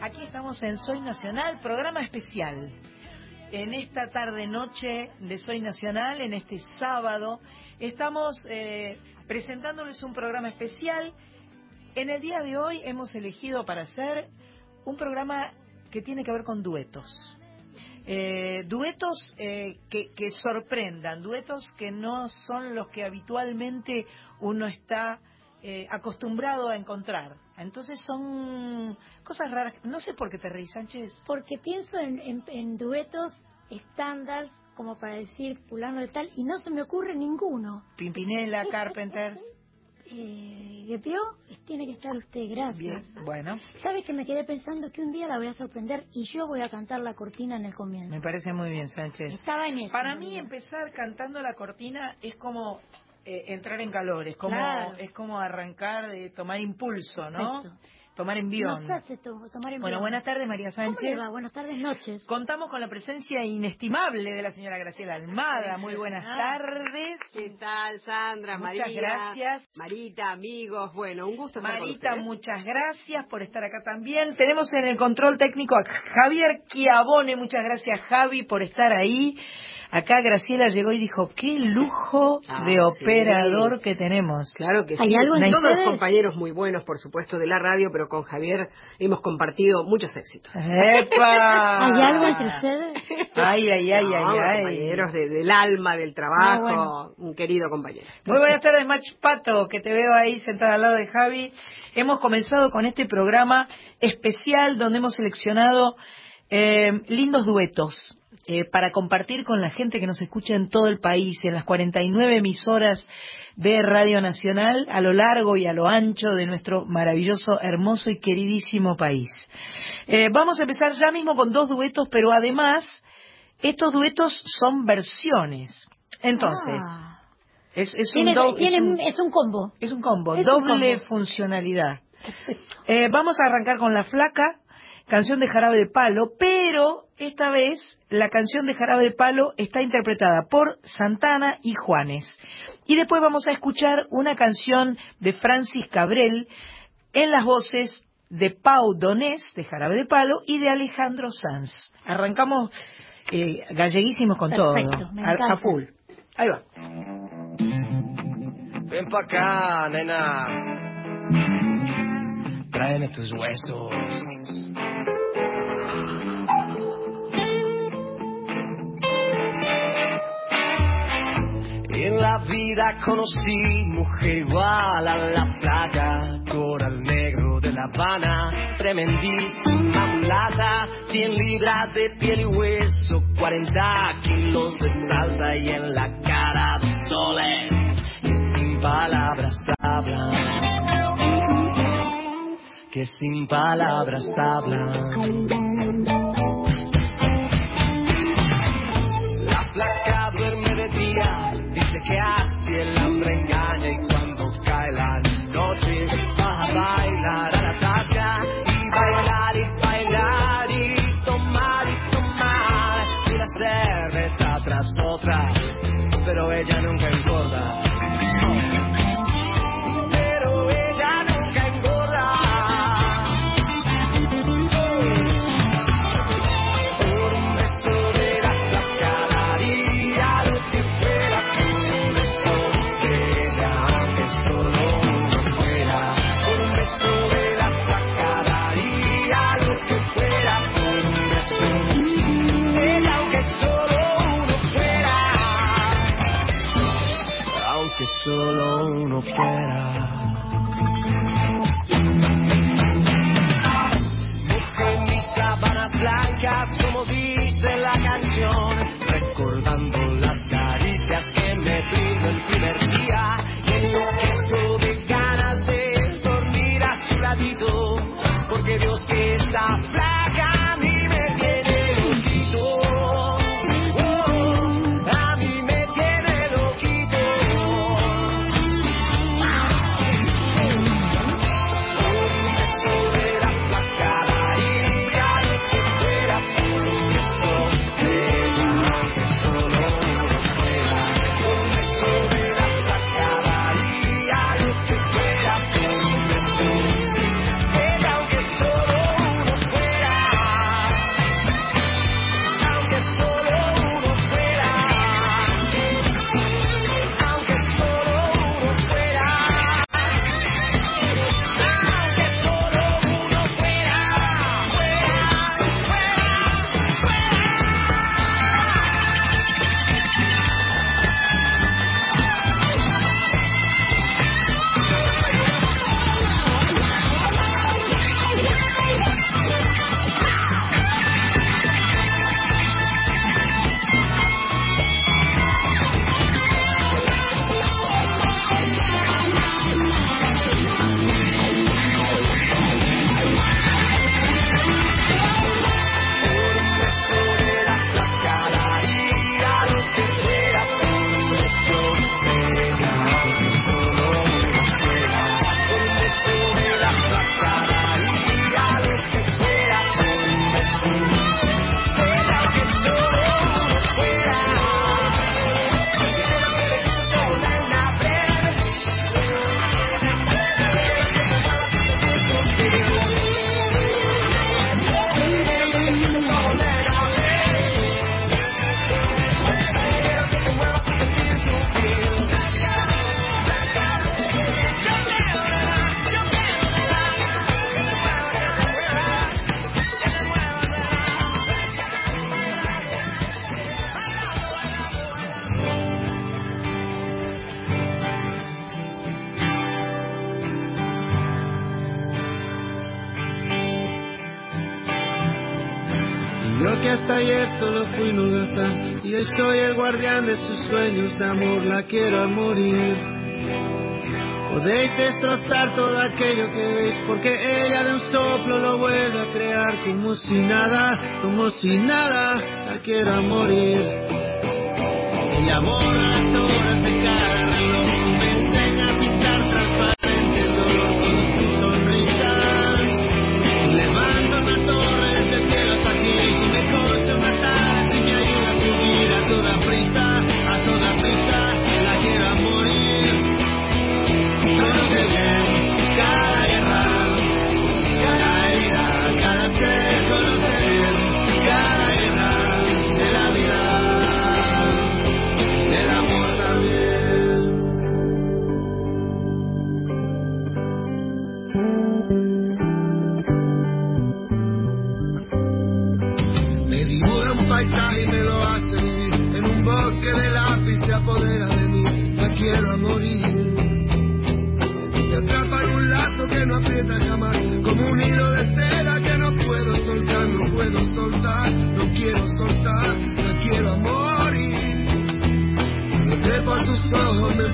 Aquí estamos en Soy Nacional, programa especial. En esta tarde-noche de Soy Nacional, en este sábado, estamos eh, presentándoles un programa especial. En el día de hoy hemos elegido para hacer un programa que tiene que ver con duetos. Eh, duetos eh, que, que sorprendan, duetos que no son los que habitualmente uno está eh, acostumbrado a encontrar. Entonces son cosas raras. No sé por qué te reís, Sánchez. Porque pienso en, en- en duetos estándar como para decir fulano de tal y no se me ocurre ninguno. Pimpinela, Carpenters. Eh. Tiene que estar usted, gracias. Bien, bueno, ¿Sabe que me quedé pensando que un día la voy a sorprender y yo voy a cantar la cortina en el comienzo? me parece muy bien, Sánchez. Estaba en eso. Para mí realidad. empezar cantando la cortina es como eh, entrar en calor, es como Claro. es como arrancar de tomar impulso, ¿no? Perfecto. Tomar envión. Nos hace to- tomar en Bueno, buenas tardes, María ¿Cómo le Sánchez. Buenas tardes, noches. Contamos con la presencia inestimable de la señora Graciela Almada. Muy buenas tardes. ¿Qué tal, Sandra, Muchas María? gracias. Marita, amigos. Bueno, un gusto estar con Marita, muchas gracias por estar acá también. Tenemos en el control técnico a Javier Chiavone. Muchas gracias, Javi, por estar ahí. Acá Graciela llegó y dijo, qué lujo Ah, de sí. operador que tenemos. Claro que ¿Hay sí. algo entre Todos los compañeros muy buenos, por supuesto, de la radio, pero con Javier hemos compartido muchos éxitos. ¡Epa! ¿Hay algo entre ustedes? Ay, ay, ay, No, ay, ay. compañeros de- del alma, del trabajo, Ah, bueno. un querido compañero. Muy buenas tardes, Mach Pato, que te veo ahí sentada al lado de Javi. Hemos comenzado con este programa especial donde hemos seleccionado eh, lindos duetos eh, para compartir con la gente que nos escucha en todo el país, en las 49 emisoras de Radio Nacional, a lo largo y a lo ancho de nuestro maravilloso, hermoso y queridísimo país. Eh, vamos a empezar ya mismo con dos duetos, pero además, estos duetos son versiones. Entonces, Ah. es, es un do- es un- es un combo. es un combo, un doble combo. funcionalidad. Eh, vamos a arrancar con La Flaca, canción de Jarabe de Palo, pero esta vez la canción de Jarabe de Palo está interpretada por Santana y Juanes. Y después vamos a escuchar una canción de Francis Cabrel en las voces de Pau Donés, de Jarabe de Palo, y de Alejandro Sanz. Arrancamos eh, galleguísimos con Perfecto, todo, me a, a full. Ahí va. Ven pa' acá, nena. Tráeme tus huesos. En la vida conocí mujer igual a la playa, coral negro de La Habana, tremendísima mulata, 100 libras de piel y hueso, 40 kilos de salsa y en la cara soles, que sin palabras hablan, que sin palabras hablan. La flaca duerme de día, dice que así el hambre engaña y cuando cae la noche va a bailar a la taca y bailar y bailar y tomar y tomar una cerveza tras otra, pero ella nunca. Yo que hasta ayer solo fui holgazán y hoy soy el guardián de sus sueños de amor, la quiero a morir. Podéis destrozar todo aquello que veis, porque ella de un soplo lo vuelve a crear como si nada, como si nada, la quiero a morir. Ella borra las de cada reloj,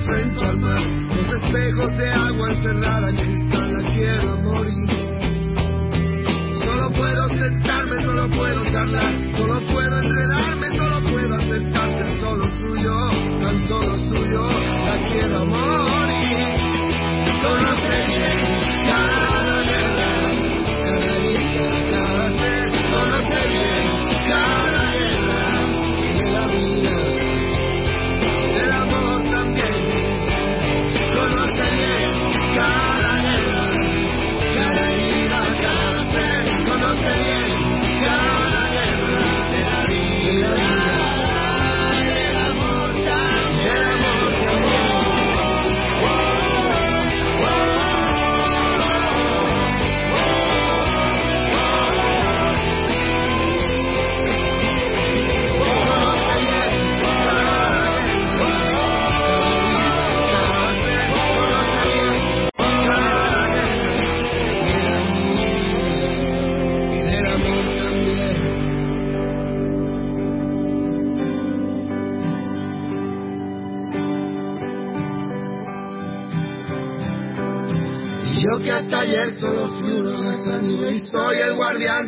enfrento al mar, los espejos de agua encerrada en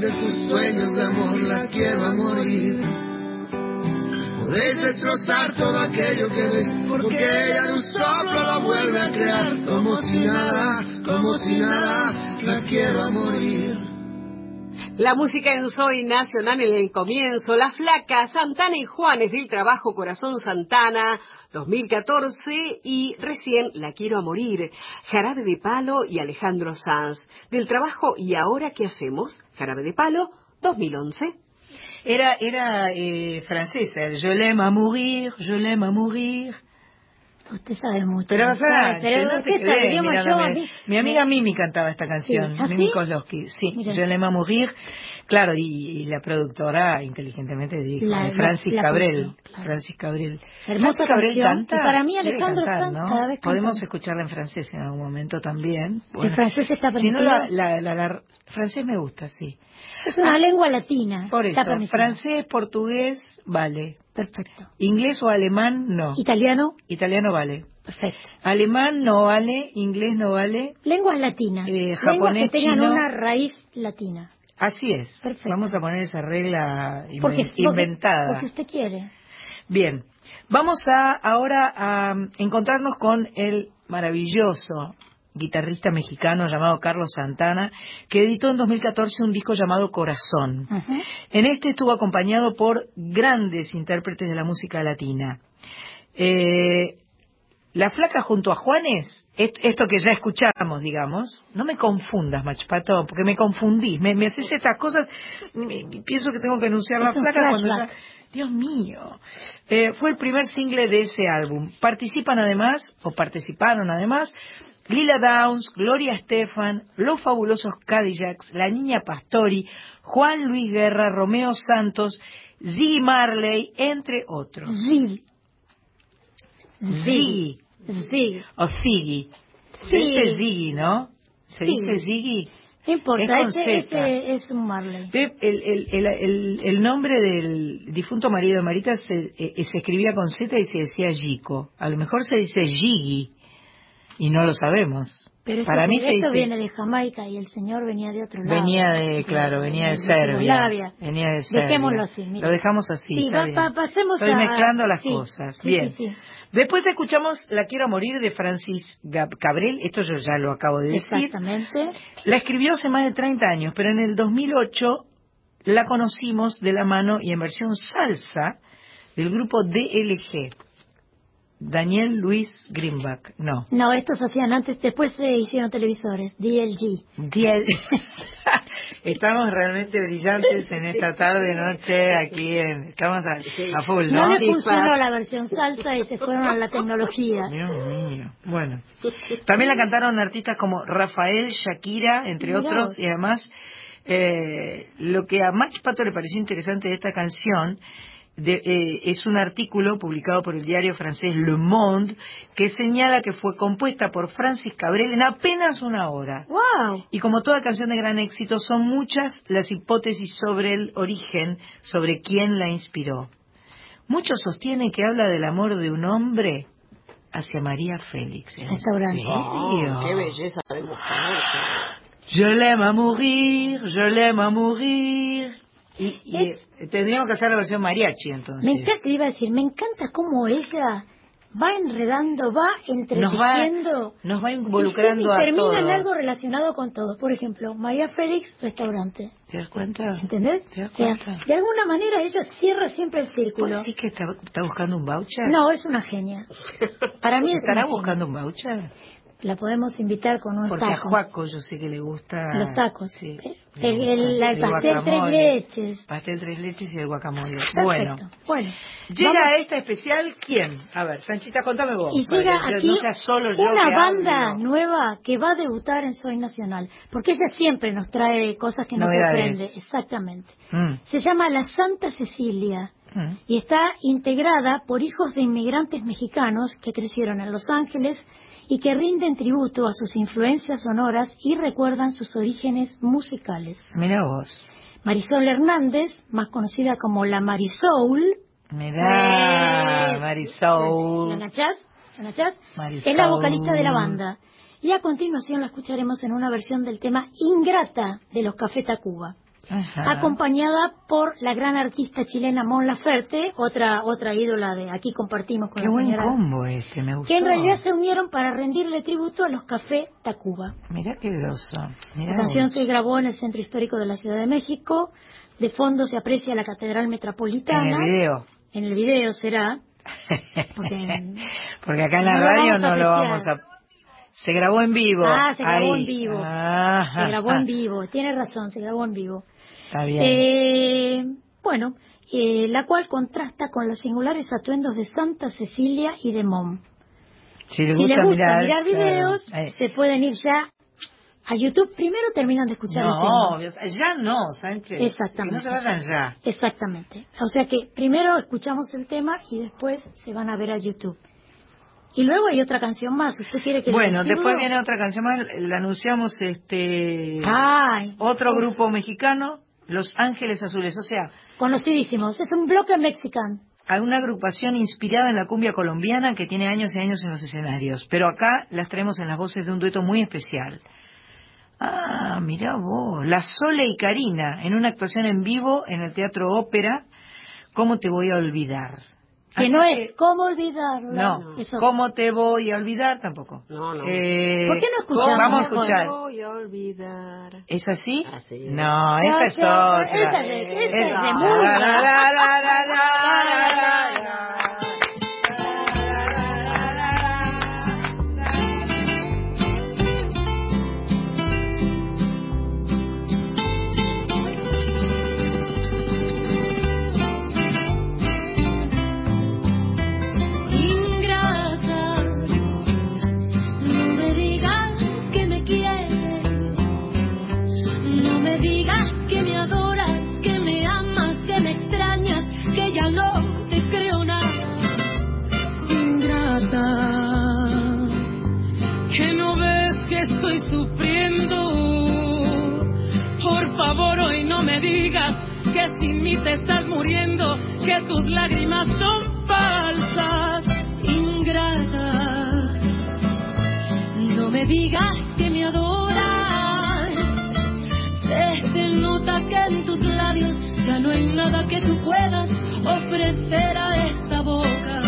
de sus sueños de amor, la quiero a morir. Podéis destrozar todo aquello que ves, porque ella de un soplo lo vuelve a crear, como si nada, como si nada, la quiero a morir. La música en Soy Nacional en el comienzo, La Flaca, Santana y Juanes del Trabajo Corazón Santana, 2014 y recién La Quiero a Morir, Jarabe de Palo y Alejandro Sanz. Del trabajo ¿Y ahora qué hacemos? Jarabe de Palo, 2011. Era, era eh, francesa, Je l'aime à mourir, je l'aime à mourir. Usted sabe mucho. Pero, ¿no? Fran, pero no sabe, digamos, mira, yo a mí- mi amiga me- Mimi cantaba esta canción, Sí. ¿Ah, Mimi sí? Kozlowski, sí, Mira. Je l'aime mourir, claro, y, y la productora inteligentemente dijo, La- eh, Francis la- la Cabrel, claro. Francis Cabrel. Hermosa Francis Cabrel canción, canta, y para mí Alejandro cantar, Sanz ¿no? cada vez Podemos escucharla en francés en algún momento también. El francés está Si no, permitido. la, francés me gusta, sí. Es una Ah, lengua latina. Por eso, permitido. francés, portugués, vale. Perfecto. Inglés o alemán, no. Italiano, Italiano vale. perfecto. Alemán no vale, inglés no vale. Lenguas latinas. Eh, japonés, que tengan chino. una raíz latina. Así es. Perfecto. Vamos a poner esa regla inven- Porque, porque- inventada. Porque usted quiere. Bien. Vamos a ahora a um, encontrarnos con el maravilloso guitarrista mexicano llamado Carlos Santana, que editó en 2014 un disco llamado Corazón. En este estuvo acompañado por grandes intérpretes de la música latina. Eh, la flaca junto a Juanes, est- esto que ya escuchamos, digamos, no me confundas, Machpato, porque me confundís, me, me haces estas cosas, me- pienso que tengo que anunciar la flaca cuando ya... Dios mío. Eh, fue el primer single de ese álbum. Participan además, o participaron además, Lila Downs, Gloria Estefan, Los Fabulosos Cadillacs, La Niña Pastori, Juan Luis Guerra, Romeo Santos, Ziggy Marley, entre otros. Zig. Ziggy. Zig. O Ziggy. Se dice Ziggy, ¿no? ¿Se dice Ziggy? No importa, Es este, este es un Marley. El, el, el, el, nombre del difunto marido de Marita se, eh, se escribía con Z y se decía Gico. A lo mejor se dice Gigi y no lo sabemos. Pero esto, Para mí se esto dice... viene de Jamaica y el señor venía de otro lado. Venía de, claro, venía de Serbia. Venía de Serbia. Dejémoslo así, mira. Lo dejamos así. Sí, va- pa- pasemos Estoy a- mezclando las sí, cosas. sí, bien. Después escuchamos La quiero morir de Francis Cabrel. Esto yo ya lo acabo de decir. Exactamente. La escribió hace más de 30 años, pero en el 2008 la conocimos de la mano y en versión salsa del grupo DLG. Daniel Luis Greenback. No. No, estos hacían antes, después se hicieron televisores, DLG. Diez. Estamos realmente brillantes en esta tarde, noche, aquí en... Estamos a, a full, No, ¿no? le funcionó la versión salsa y se fueron a la tecnología. Dios mío. Bueno. También la cantaron artistas como Rafael, Shakira, entre Mirá otros, y además eh, lo que a Max Pato le pareció interesante de esta canción de- eh, es un artículo publicado por el diario francés Le Monde que señala que fue compuesta por Francis Cabrel en apenas una hora. ¡Wow! Y como toda canción de gran éxito, son muchas las hipótesis sobre el origen, sobre quién la inspiró. Muchos sostienen que habla del amor de un hombre hacia María Félix. ¿En Restaurante. serio? Qué belleza de mujer. Je l'aime à mourir, je l'aime à mourir. Y, y, eh, tendríamos que hacer la versión mariachi entonces. Me encanta, iba a decir, me encanta cómo ella va enredando, va nos va, entreteniendo. nos va involucrando y, a termina todos. en algo relacionado con todo. Por ejemplo, María Félix, restaurante. ¿Te das cuenta? ¿Entendés? ¿Te das O sea, cuenta? de alguna manera ella cierra siempre el círculo. ¿Sí que está, está buscando un voucher? No, es una genia. Para mí es una ¿Estará genia. buscando un voucher? La podemos invitar con unos Porque a tacos. Juaco yo sé que le gusta... Los tacos. Sí. El, el- el pastel tres leches. Pastel tres leches y el guacamole. Perfecto. Bueno. Bueno. Llega vamos- a esta especial, ¿quién? A ver, Sanchita, contame vos. Y llega que aquí no sea solo yo una que banda hablo. nueva que va a debutar en Soy Nacional. Porque ella siempre nos trae cosas que nos Novedades. sorprende. Exactamente. Mm, Se llama La Santa Cecilia mm. y está integrada por hijos de inmigrantes mexicanos que crecieron en Los Ángeles y que rinden tributo a sus influencias sonoras y recuerdan sus orígenes musicales. Mira vos. Marisol Hernández, más conocida como la Marisol, Mirá, ¿la Marisol. nachás? ¿La nachás? Marisol. Es la vocalista de la banda. Y a continuación la escucharemos en una versión del tema Ingrata de los Café Tacuba, Ajá. acompañada por la gran artista chilena Mon Laferte, otra otra ídola de aquí compartimos con Qué la buen señora, combo este, me gustó. que en realidad se unieron para rendirle tributo a los Café Tacuba. Mirá qué groso. Mirá La canción vos. se grabó en el Centro Histórico de la Ciudad de México. De fondo se aprecia la Catedral Metropolitana. En el video. En el video será. Porque, Porque acá en la No radio no lo vamos a... Se grabó en vivo. Ah, se grabó Ahí. en vivo. Ajá. se grabó en vivo. Tiene razón, se grabó en vivo. Está bien. Eh, bueno, eh, la cual contrasta con los singulares atuendos de Santa Cecilia y de Mom. si les si gusta, les gusta mirar, videos, Eh, se pueden ir ya a YouTube. Primero terminan de escuchar el tema. ya no, Sánchez. Exactamente. Que no se vayan ya. Exactamente. O sea que primero escuchamos el tema y después se van a ver a YouTube. Y luego hay otra canción más. ¿Usted quiere que Bueno, después viene otra canción más, la anunciamos este Ay, otro grupo mexicano, Los Ángeles Azules, o sea, conocidísimos. Es un bloque mexican. hay una agrupación inspirada en la cumbia colombiana que tiene años y años en los escenarios, pero acá las traemos en las voces de un dueto muy especial. Ah, mira vos, La Sole y Karina, en una actuación en vivo en el Teatro Ópera, ¿Cómo te voy a olvidar? Que Así no que- es cómo olvidarla. No, Eso. ¿cómo te voy a olvidar? Tampoco. No, no. Eh, ¿Por qué no escuchamos Vamos a escuchar. Voy a olvidar. ¿Es así? Así es. No, esa es otra. esa es- esa es de sufriendo. Por favor, hoy no me digas que sin mí te estás muriendo, que tus lágrimas son falsas, ingratas. No me digas que me adoras. Se, se nota que en tus labios ya no hay nada que tú puedas ofrecer a esta boca.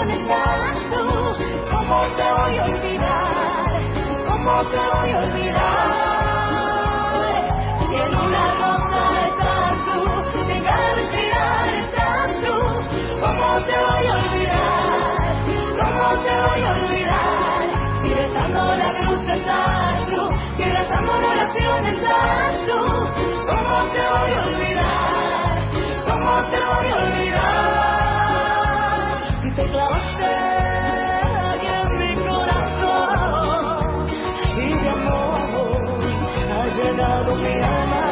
¿Cómo te voy a olvidar? Llegado mi alma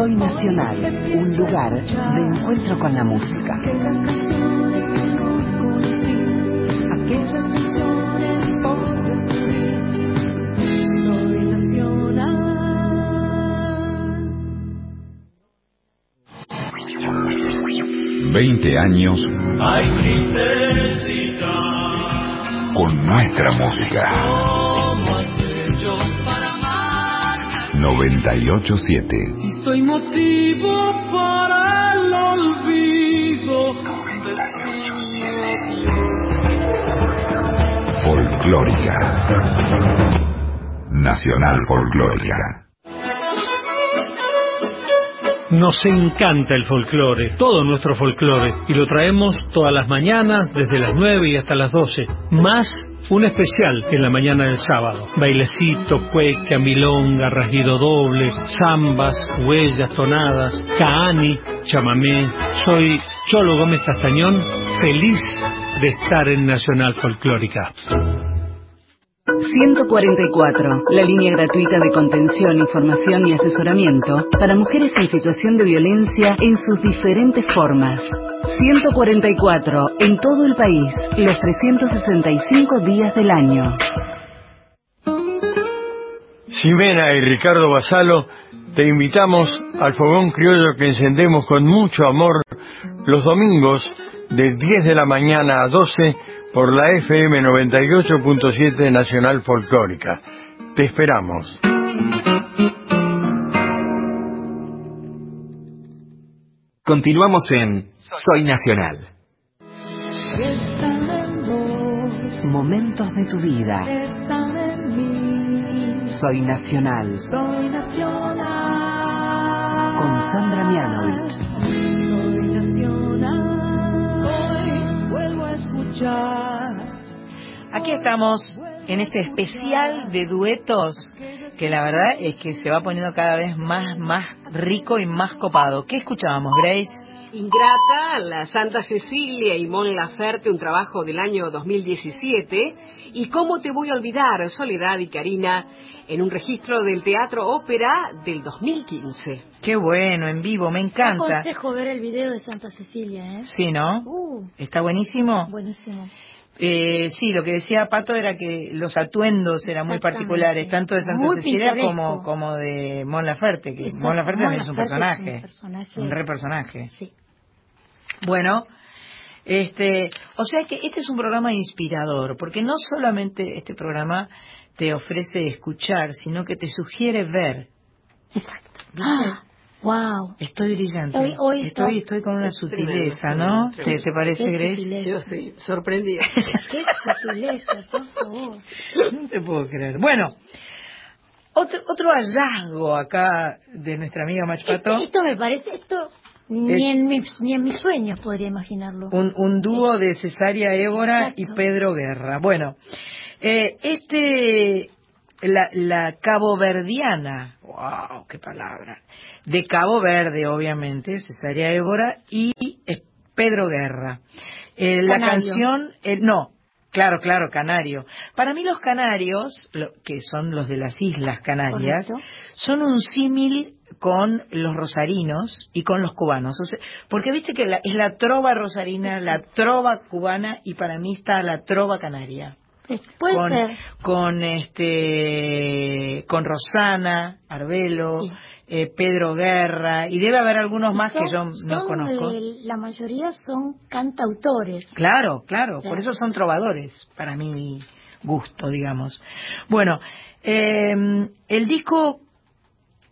Soy Nacional, un lugar de encuentro con la música. 20 años con nuestra música. ¿cómo has hecho para amar? 987 Y soy motivo para el olvido. Folclórica. Nacional Folclórica. Nos encanta el folclore, todo nuestro folclore, y lo traemos todas las mañanas desde las 9 y hasta las 12, más un especial en la mañana del sábado. Bailecito, cueca, milonga, rasguido doble, zambas, huellas, tonadas, caani, chamamé. Soy Cholo Gómez Castañón, feliz de estar en Nacional Folclórica. 144, la línea gratuita de contención, información y asesoramiento para mujeres en situación de violencia en sus diferentes formas. 144, en todo el país, los 365 días del año. Ximena y Ricardo Basalo, te invitamos al fogón criollo que encendemos con mucho amor los domingos de 10 de la mañana a 12 por la FM 98.7 Nacional Folclórica. Te esperamos. Continuamos en Soy Nacional. Están en vos, Momentos de tu vida. están en mí. Soy Nacional. Soy nacional. Con Sandra Mianovich. Aquí estamos en este especial de duetos que la verdad es que se va poniendo cada vez más, más rico y más copado. ¿Qué escuchábamos, Grace? Ingrata, la Santa Cecilia y Mon Laferte, un trabajo del año 2017. Y cómo te voy a olvidar, Soledad y Karina, en un registro del Teatro Ópera del 2015. Qué bueno, en vivo, me encanta. Aconsejo ver el video de Santa Cecilia, ¿eh? Sí, ¿no? Uh, Está buenísimo. buenísimo. Eh, sí, lo que decía Pato era que los atuendos eran muy particulares, tanto de Santa Muy Cecilia pintoresco. como, como de Mon Laferte, que. Mon Laferte también es un personaje, es un personaje. un re personaje. Sí. Bueno, este, o sea que este es un programa inspirador, porque no solamente este programa te ofrece escuchar, sino que te sugiere ver. Exacto. Ah, Wow. Estoy brillante. Hoy- hoy está- estoy, estoy con una Es sutileza, tremendo, ¿no? tremendo. ¿Te, te parece, Qué Grace? sutileza. Yo estoy sorprendida. Qué sutileza, por favor. No te puedo creer. Bueno, otro, otro hallazgo acá de nuestra amiga Machpato. Esto, esto me parece, esto ni, Es- en mis, ni en mis sueños podría imaginarlo. Un, un dúo de Cesárea Évora y. Pedro Guerra. Bueno, eh, este, la, la caboverdiana, wow, qué palabra, de Cabo Verde, obviamente, Cesárea Évora y eh, Pedro Guerra. Eh, la canción, eh, no, claro, claro, canario. Para mí los canarios, lo- que son los de las Islas Canarias, Correcto. son un símil con los rosarinos y con los cubanos. O sea, porque viste que la- es la trova rosarina, la trova cubana y para mí está la trova canaria. Puede con, ser. con este con Rosana Arbelo, Sí. Eh, Pedro Guerra y debe haber algunos más que yo no son, conozco. eh, la mayoría son cantautores. Claro, claro, por eso son trovadores, para mi gusto, digamos. Bueno, eh, el disco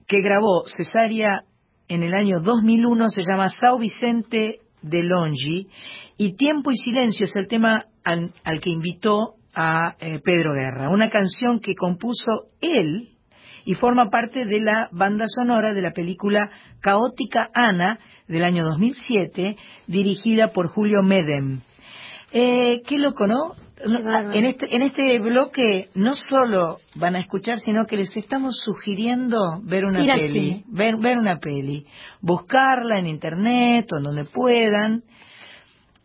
que grabó Cesárea en el año 2001 se llama Sao Vicente de Longi y Tiempo y Silencio es el tema al, al que invitó a eh, Pedro Guerra, una canción que compuso él y forma parte de la banda sonora de la película Caótica Ana del año 2007, dirigida por Julio Medem. Eh, qué loco, ¿no? Bárbaro. En este, en este bloque no solo van a escuchar, sino que les estamos sugiriendo ver una peli, ver, ver una peli, buscarla en internet o en donde puedan.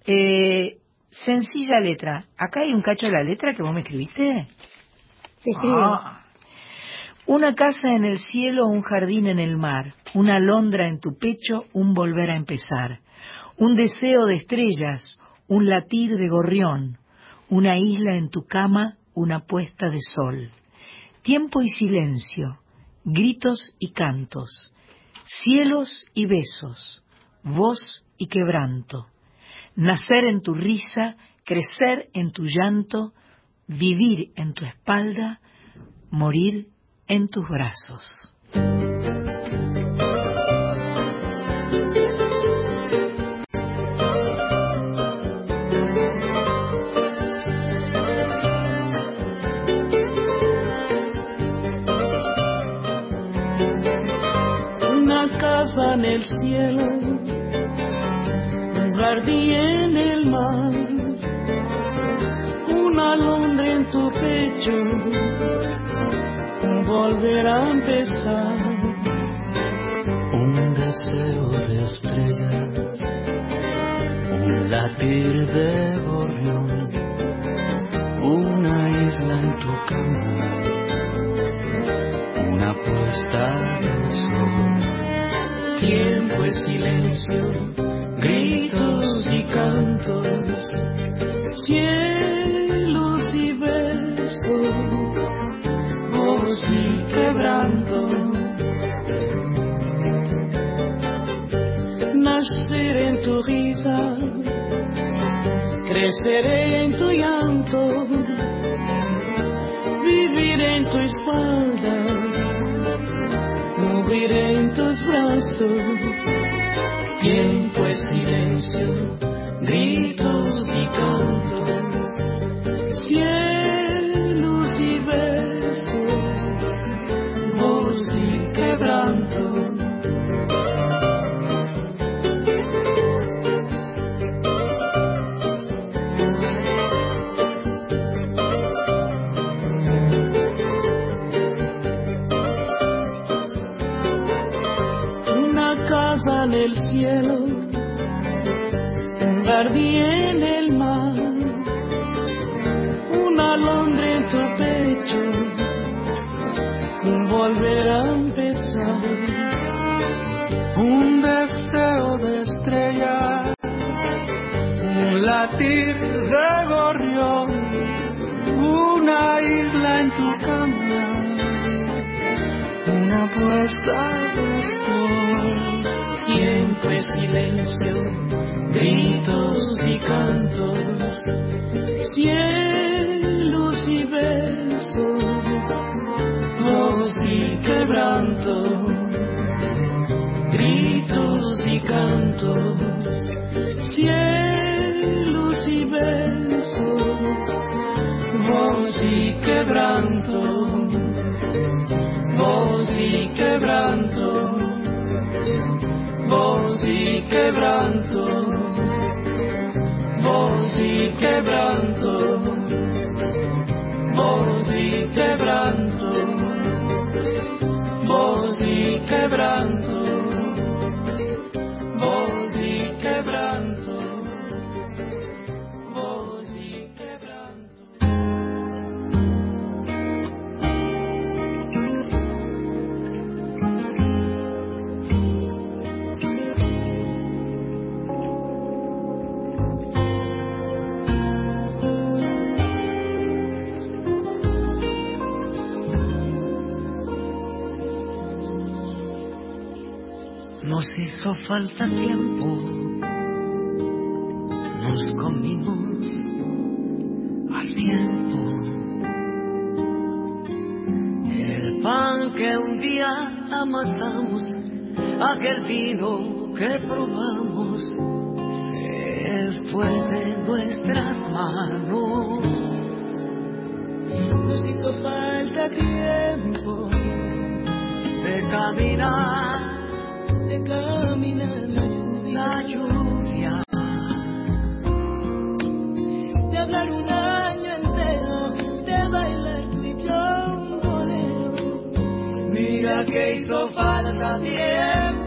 Eh, sencilla letra. Acá hay un cacho de la letra que vos me escribiste. Escribe. Ah. Una casa en el cielo, un jardín en el mar, una alondra en tu pecho, un volver a empezar, un deseo de estrellas, un latir de gorrión, una isla en tu cama, una puesta de sol, tiempo y silencio, gritos y cantos, cielos y besos, voz y quebranto, nacer en tu risa, crecer en tu llanto, vivir en tu espalda, morir en tus brazos. casa en el cielo, un jardín en el mar, una alondra en tu pecho, volver a empezar, un deseo de estrellas, un latir de gorrión, una isla en tu cama una puesta de sol. Tiempo es silencio, gritos y cantos, cielos quebranto. Nacer en tu risa, crecer en tu llanto, vivir en tu espalda, morir en tus brazos. Tiempo es silencio, cielo, voz y quebranto, voz y quebranto, voz y quebranto, voz y quebranto, hizo falta tiempo, nos comimos al tiempo. El pan que un día amasamos, aquel vino que probamos, se fue de nuestras manos. Nos hizo falta tiempo de caminar de caminar la lluvia, la lluvia, de hablar un año entero, de bailar tú y yo un bolero. Mira que hizo falta tiempo.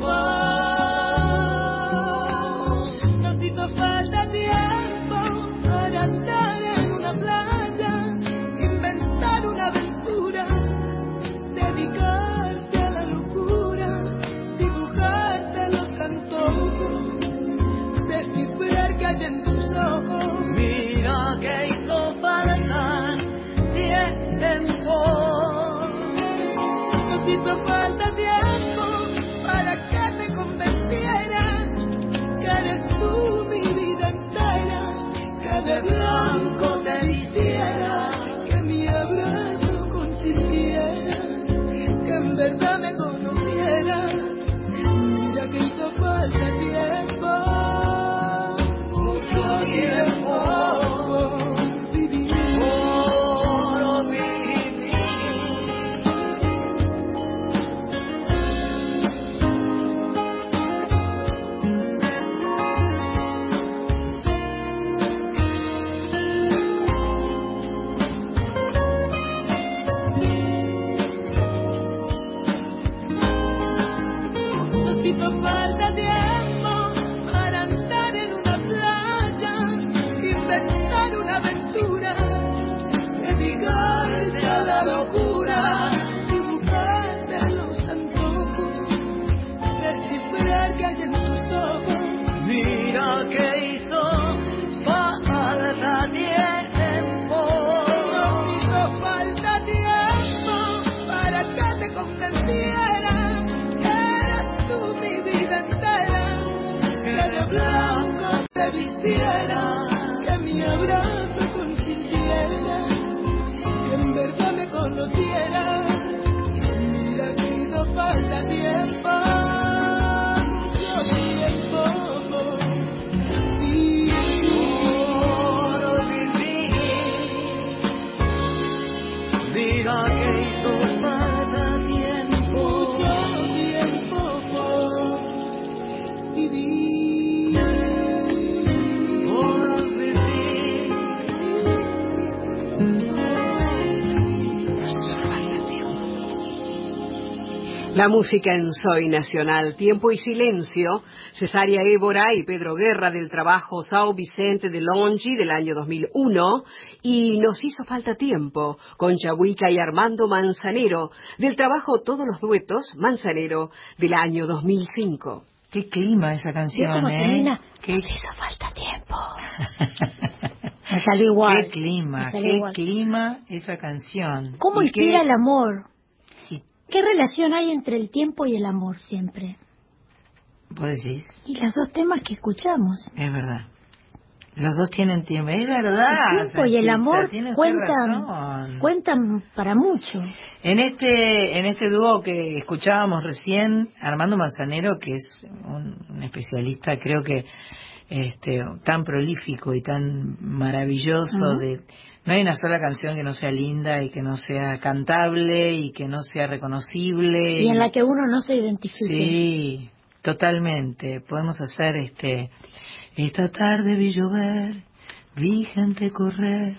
La música en Soy Nacional, Tiempo y Silencio, Cesaria Évora y Pedro Guerra del trabajo Sao Vicente de Longi del año 2001 y Nos hizo falta tiempo con Chabuica y Armando Manzanero del trabajo Todos los duetos Manzanero del año 2005. Qué clima esa ¿Ves canción, cómo ¿eh? Qué, Nos hizo falta tiempo. Me salió igual. qué clima, qué igual. clima esa canción. ¿Cómo inspira qué- el amor? ¿Qué relación hay entre el tiempo y el amor siempre? Vos decís, Y los dos temas que escuchamos. es verdad. Los dos tienen tiempo, es verdad. El tiempo y el amor cuentan, cuentan para mucho. En este, en este dúo que escuchábamos recién, Armando Manzanero, que es un, un especialista, creo que este, tan prolífico y tan maravilloso, de no hay una sola canción que no sea linda y que no sea cantable y que no sea reconocible. Y en la que uno no se identifique. Sí, totalmente. Podemos hacer este. Esta tarde vi llover, vi gente correr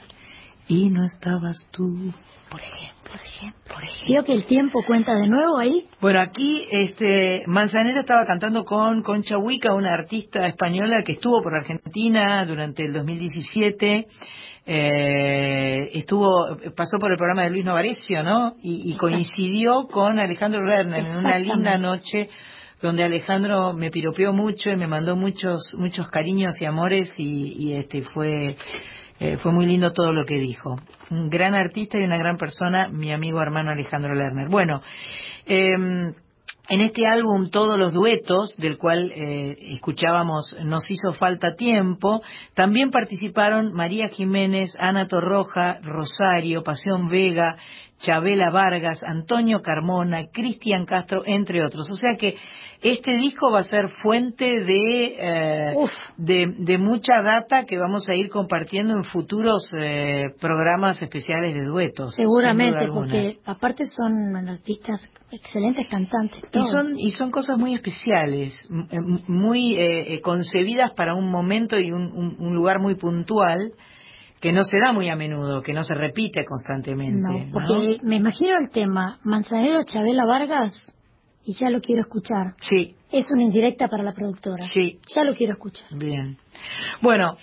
y no estabas tú. Por ejemplo, por ejemplo, por ejemplo. Vio que el tiempo cuenta de nuevo ahí. Bueno, aquí este Manzanero estaba cantando con Concha Huica, una artista española que estuvo por Argentina durante el 2017. Eh, estuvo pasó por el programa de Luis Novarecio, ¿no? Y, y coincidió con Alejandro Werner en una linda noche donde Alejandro me piropeó mucho y me mandó muchos muchos cariños y amores y, y, este fue eh, fue muy lindo todo lo que dijo. Un gran artista y una gran persona, mi amigo hermano Alejandro Lerner. Bueno, em, en este álbum todos los duetos, del cual eh, escuchábamos Nos hizo falta tiempo, también participaron María Jiménez, Ana Torroja, Rosario, Pasión Vega, Chabela Vargas, Antonio Carmona, Cristian Castro, entre otros. O sea que este disco va a ser fuente de, eh, de, de mucha data que vamos a ir compartiendo en futuros eh, programas especiales de duetos. Seguramente, porque aparte son artistas excelentes cantantes. Y son, y son cosas muy especiales, m- muy eh, eh, concebidas para un momento y un, un- un lugar muy puntual que no se da muy a menudo, que no se repite constantemente. No, ¿no? porque me imagino el tema Manzanero Chabela Vargas y ya lo quiero escuchar. Sí, Es una indirecta para la productora. Sí. Ya lo quiero escuchar. bien. Bueno,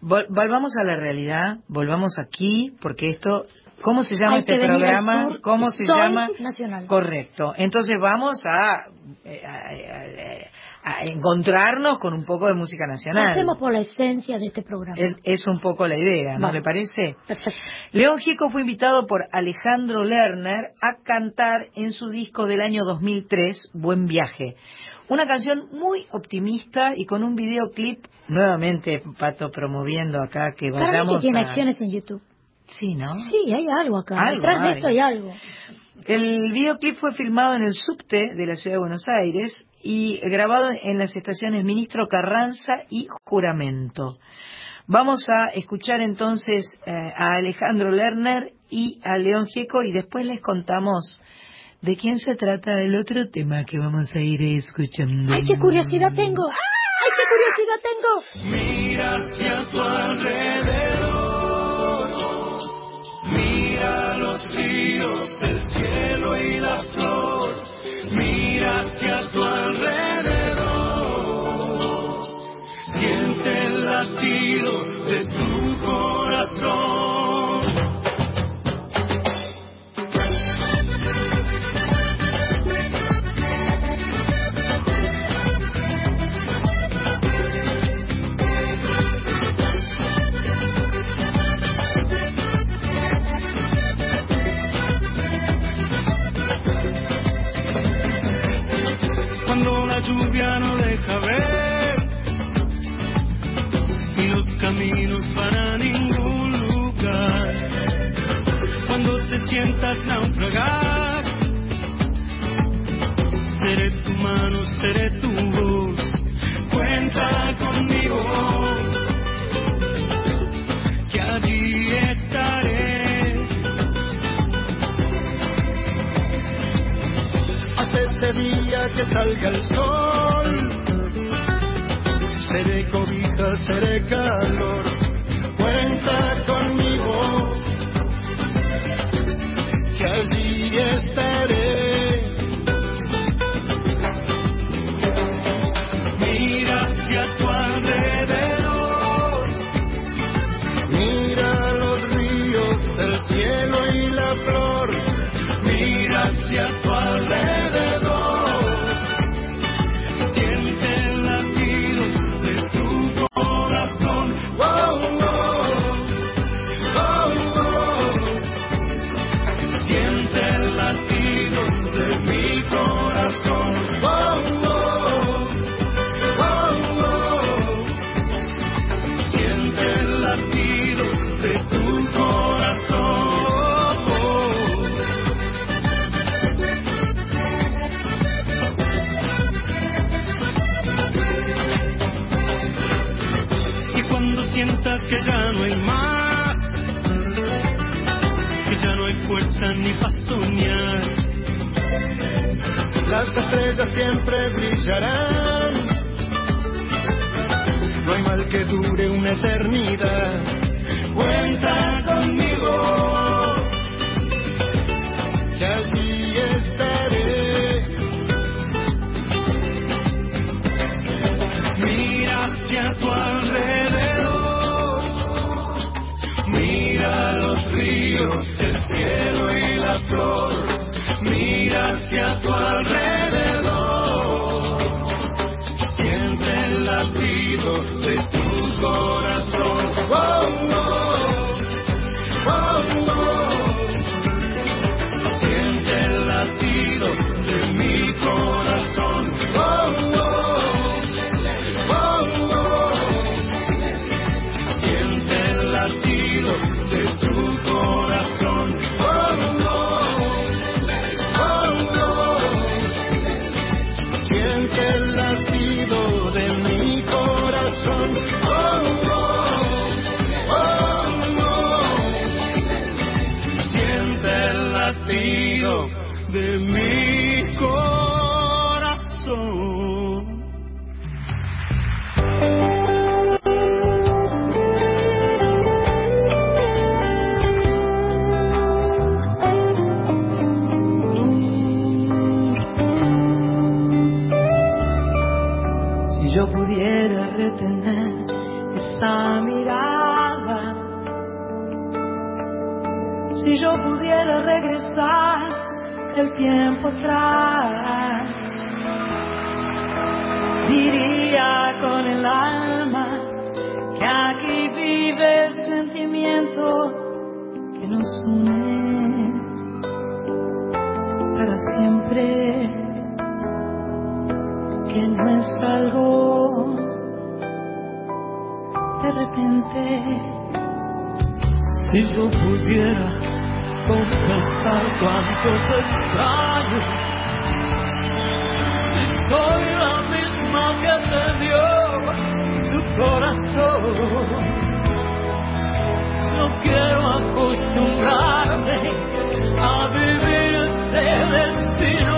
vol- volvamos a la realidad, volvamos aquí, porque esto, ¿cómo se llama Hay este programa? sur. ¿Cómo se llama? Nacional. Correcto. Entonces vamos a, eh, a- a- a encontrarnos con un poco de música nacional. Hacemos por la esencia de este programa. Es, es un poco la idea, ¿no le parece? Perfecto. León Gieco fue invitado por Alejandro Lerner a cantar en su disco del año 2003, Buen Viaje. Una canción muy optimista y con un videoclip, nuevamente Pato promoviendo acá que vayamos que tiene a... acciones en YouTube. Sí, ¿no? Sí, hay algo acá. Algo Detrás de esto hay algo. El videoclip fue filmado en el subte de la ciudad de Buenos Aires y grabado en las estaciones Ministro Carranza y Juramento. Vamos a escuchar entonces eh, a Alejandro Lerner y a León Gieco y después les contamos de quién se trata el otro tema que vamos a ir escuchando. ¡Ay, qué curiosidad tengo! ¡Ay, qué curiosidad tengo! Mira hacia tu alrededor, mira los ríos, el cielo y la la lluvia no deja ver y los caminos van a ningún lugar. Cuando te sientas naufragar, seré tu mano, seré tu voz. Cuenta conmigo, día que salga el sol. Seré cobija, seré calor. Cuenta conmigo, que allí estaré. cansan y. Las estrellas siempre brillarán. No hay mal que dure una eternidad. Cuenta conmigo. Yeah. del tiempo atrás. Diría con el alma que aquí vive el sentimiento que nos une para siempre, que no es algo de repente. Si yo pudiera confesar cuánto te rayos. Soy la misma que te dio su corazón. No quiero acostumbrarme a vivir este destino.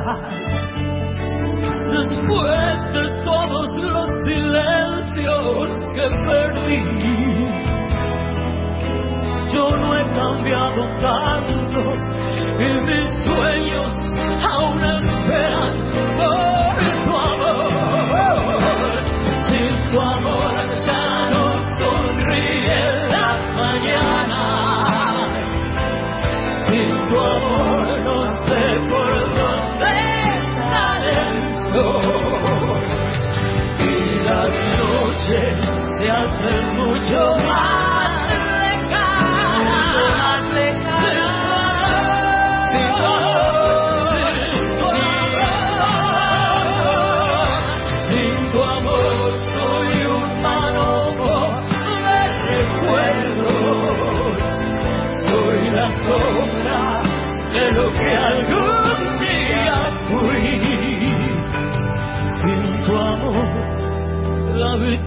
Después de todos los silencios que perdí, yo no he cambiado tanto y mis sueños.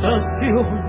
tentación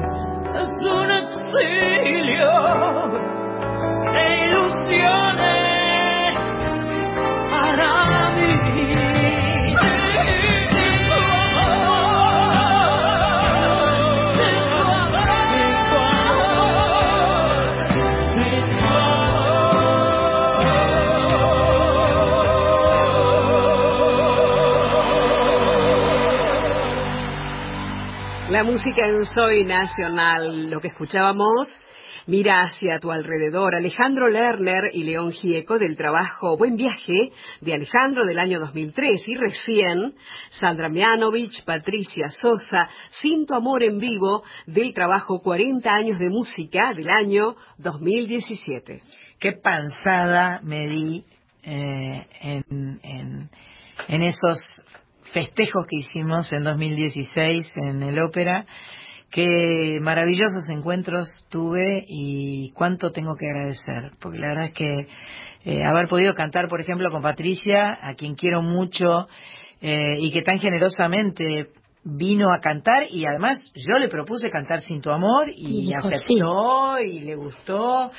La música en Soy Nacional, lo que escuchábamos, mira hacia tu alrededor. Alejandro Lerner y León Gieco del trabajo Buen Viaje de Alejandro del año 2003 y recién Sandra Mianovich, Patricia Sosa, Sin tu amor en vivo del trabajo 40 años de música del año 2017. Qué panzada me di eh, en esos festejos que hicimos en 2016 en el ópera. Qué maravillosos encuentros tuve y cuánto tengo que agradecer, porque la verdad es que eh, haber podido cantar, por ejemplo, con Patricia, a quien quiero mucho eh, y que tan generosamente vino a cantar y además yo le propuse cantar Sin tu amor y, Y aceptó y le gustó.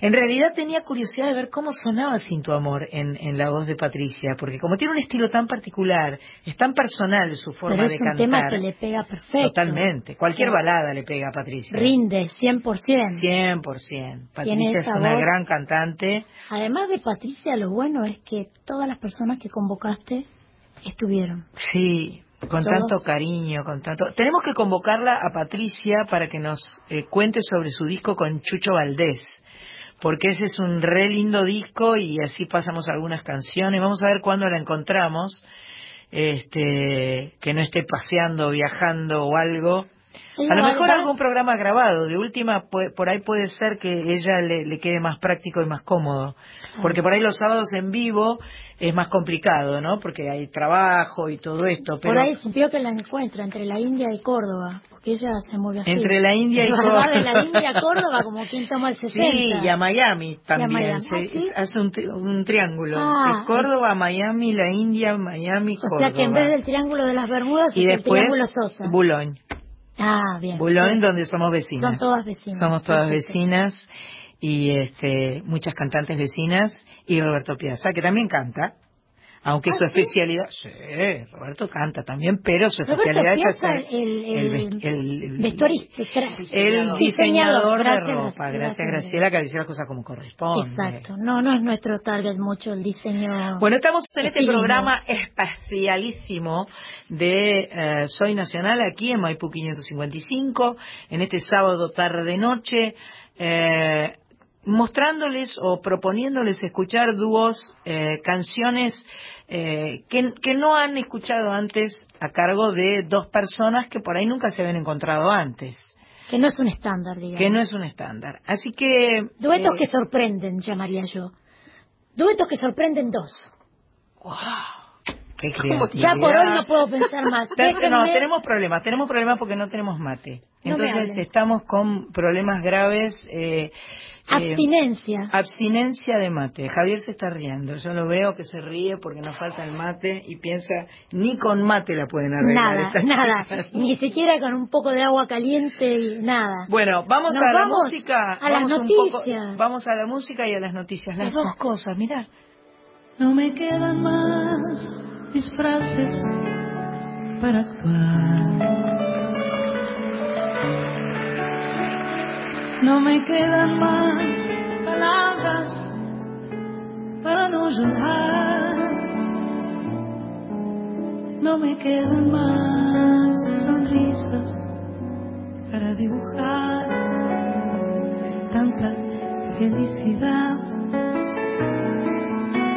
En realidad tenía curiosidad de ver cómo sonaba Sin tu amor en, en la voz de Patricia, porque como tiene un estilo tan particular, es tan personal su forma Pero es de un cantar. tema que le pega perfecto. Totalmente. Cualquier Sí. balada le pega a Patricia. Rinde, 100%. 100%. Tiene Patricia es una voz. gran cantante. Además de Patricia, lo bueno es que todas las personas que convocaste estuvieron. Sí, con tanto cariño, con tanto... Tenemos que convocarla a Patricia para que nos eh, cuente sobre su disco con Chucho Valdés, porque ese es un re lindo disco y así pasamos algunas canciones. Vamos a ver cuándo la encontramos, este, que no esté paseando, viajando o algo. A lo mejor algún programa grabado, de última, por ahí puede ser que ella le, le quede más práctico y más cómodo. Porque por ahí los sábados en vivo es más complicado, ¿no? Porque hay trabajo y todo esto. Pero Por ahí supió que la encuentra entre la India y Córdoba, porque ella se mueve así. Entre la India y Córdoba. de la India a Córdoba como quien toma el 60. Sí, y a Miami también. Miami. se- ¿Ah, sí? Hace un, un triángulo. Ah, de Córdoba, Miami, la India, Miami, O Córdoba. sea que en vez del Triángulo de las Bermudas y es el después, Triángulo Sosa. Boulogne. Ah, bien. Boulogne, donde somos vecinas. Son todas vecinas. Somos todas vecinas y este, muchas cantantes vecinas y Roberto Piazza, que también canta. Aunque ¿Ah, su sí? especialidad, sí, Roberto canta también, pero su especialidad es hacer el, el, el- diseñador de ropa. Gracias. Graciela, que dice las cosas como corresponde. Exacto. No, no es nuestro target mucho el diseño. Bueno, estamos en este programa espacialísimo de eh, Soy Nacional aquí en Maipú 555, en este sábado tarde-noche, eh, mostrándoles o proponiéndoles escuchar dúos, eh, canciones eh, que, que no han escuchado antes a cargo de dos personas que por ahí nunca se habían encontrado antes, Que no es un estándar, digamos. que no es un estándar. Así que... Duetos eh, que sorprenden, llamaría yo. Duetos que sorprenden dos. qué Ya por hoy no puedo pensar más. No, tenemos problemas, tenemos problemas porque no tenemos mate. Entonces estamos con problemas graves. Eh, eh, Abstinencia. abstinencia de mate. Javier se está riendo. Yo lo veo que se ríe porque nos falta el mate y piensa, ni con mate la pueden arreglar. Nada, nada. Ni siquiera con un poco de agua caliente y nada. Bueno, vamos Nos a la vamos música. a las vamos poco- noticias. vamos a la música y a las noticias. Las dos cosas, mirá. No me quedan más disfraces para actuar. No me quedan más palabras para no llorar. No me quedan más sonrisas para dibujar tanta felicidad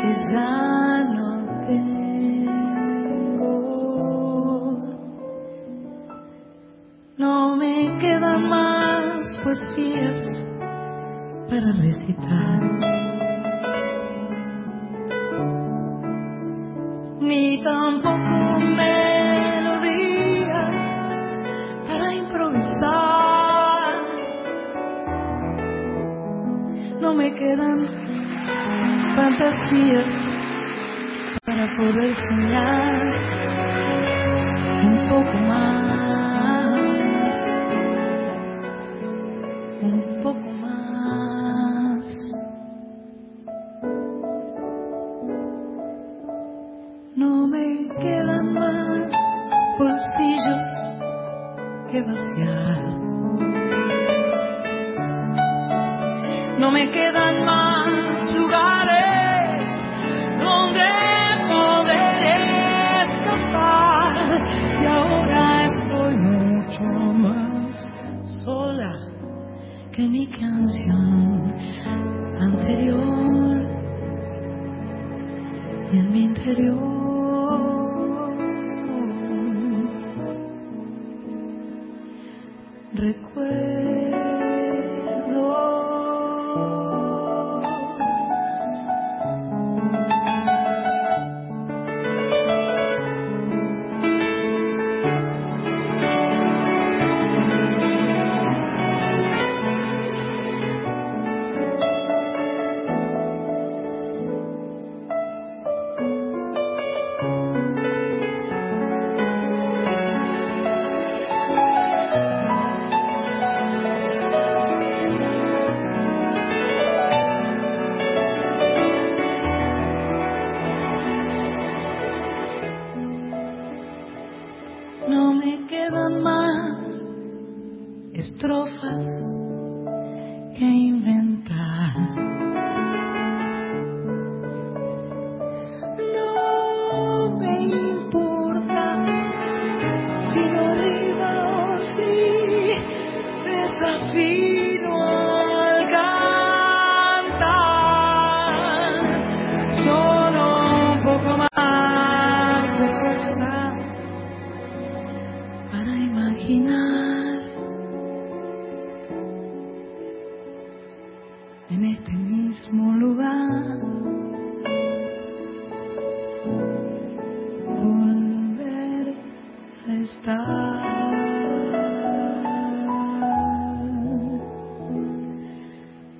que ya no tengo. No me quedan más poesías para recitar. Ni tampoco melodías para improvisar. No me quedan fantasías para poder soñar un poco más,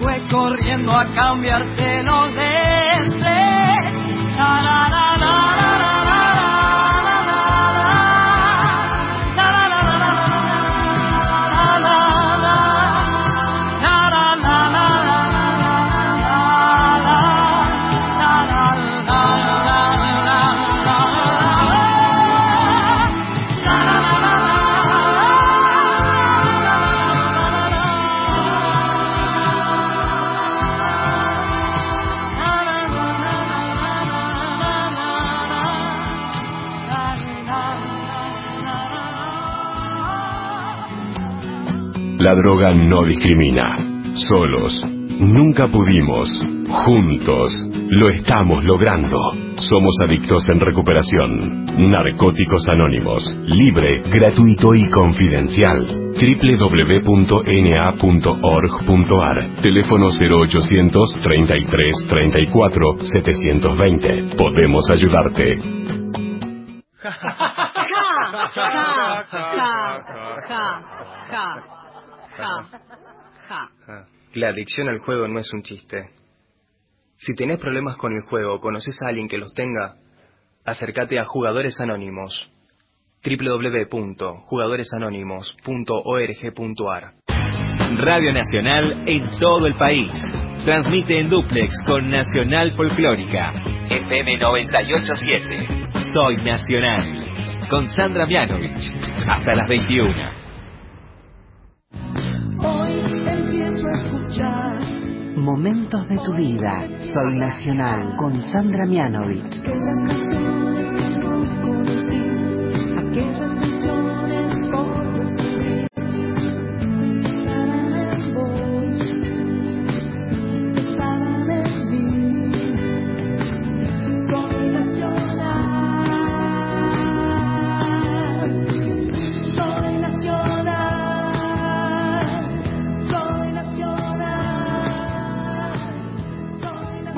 fue corriendo a cambiarse los lentes. La droga no discrimina. Solos. Nunca pudimos. Juntos. Lo estamos logrando. Somos adictos en recuperación. Narcóticos Anónimos. Libre, gratuito y confidencial. www.na.org.ar. Teléfono 0800 33 34 720. Podemos ayudarte. Ja, ja, ja, ja, ja, ja, ja. Ah, La adicción al juego no es un chiste. Si tenés problemas con el juego o conoces a alguien que los tenga, acércate a Jugadores Anónimos. www.jugadoresanónimos.org.ar Radio Nacional en todo el país. Transmite en duplex con Nacional Folclórica. FM 987. Soy Nacional. Con Sandra Mianovich. Hasta las 21. Momentos de tu vida. Soy Nacional con Sandra Mianovich.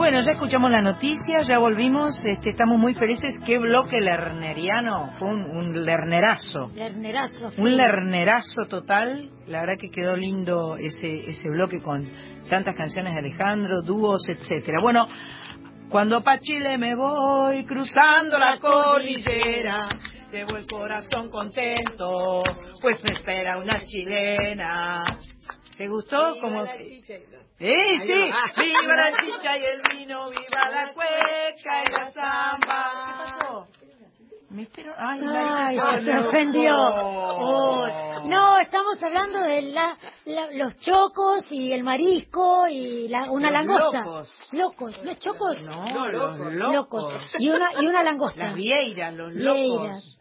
Bueno, ya escuchamos la noticia, ya volvimos, este, estamos muy felices. Qué bloque lerneriano, fue un, un lernerazo. Lernerazo. Un lernerazo total, la verdad que quedó lindo ese, ese bloque con tantas canciones de Alejandro, dúos, etcétera. Bueno, cuando pa' Chile me voy, cruzando la cordillera, llevo el corazón contento, pues me espera una chilena. ¿Te gustó? Como... ¡Eh, sí! ¡Viva la chicha y el vino! ¡Viva la cueca y la samba! ¿Qué pasó? Me espero... ¡Ay, Ay, la- se ofendió. Oh. Oh, No, estamos hablando de la, la- los chocos y el marisco y la, una Los langosta. locos. Locos, ¿no es chocos? No, los locos. Y una, y una langosta. Las vieiras, los Vieiras. locos.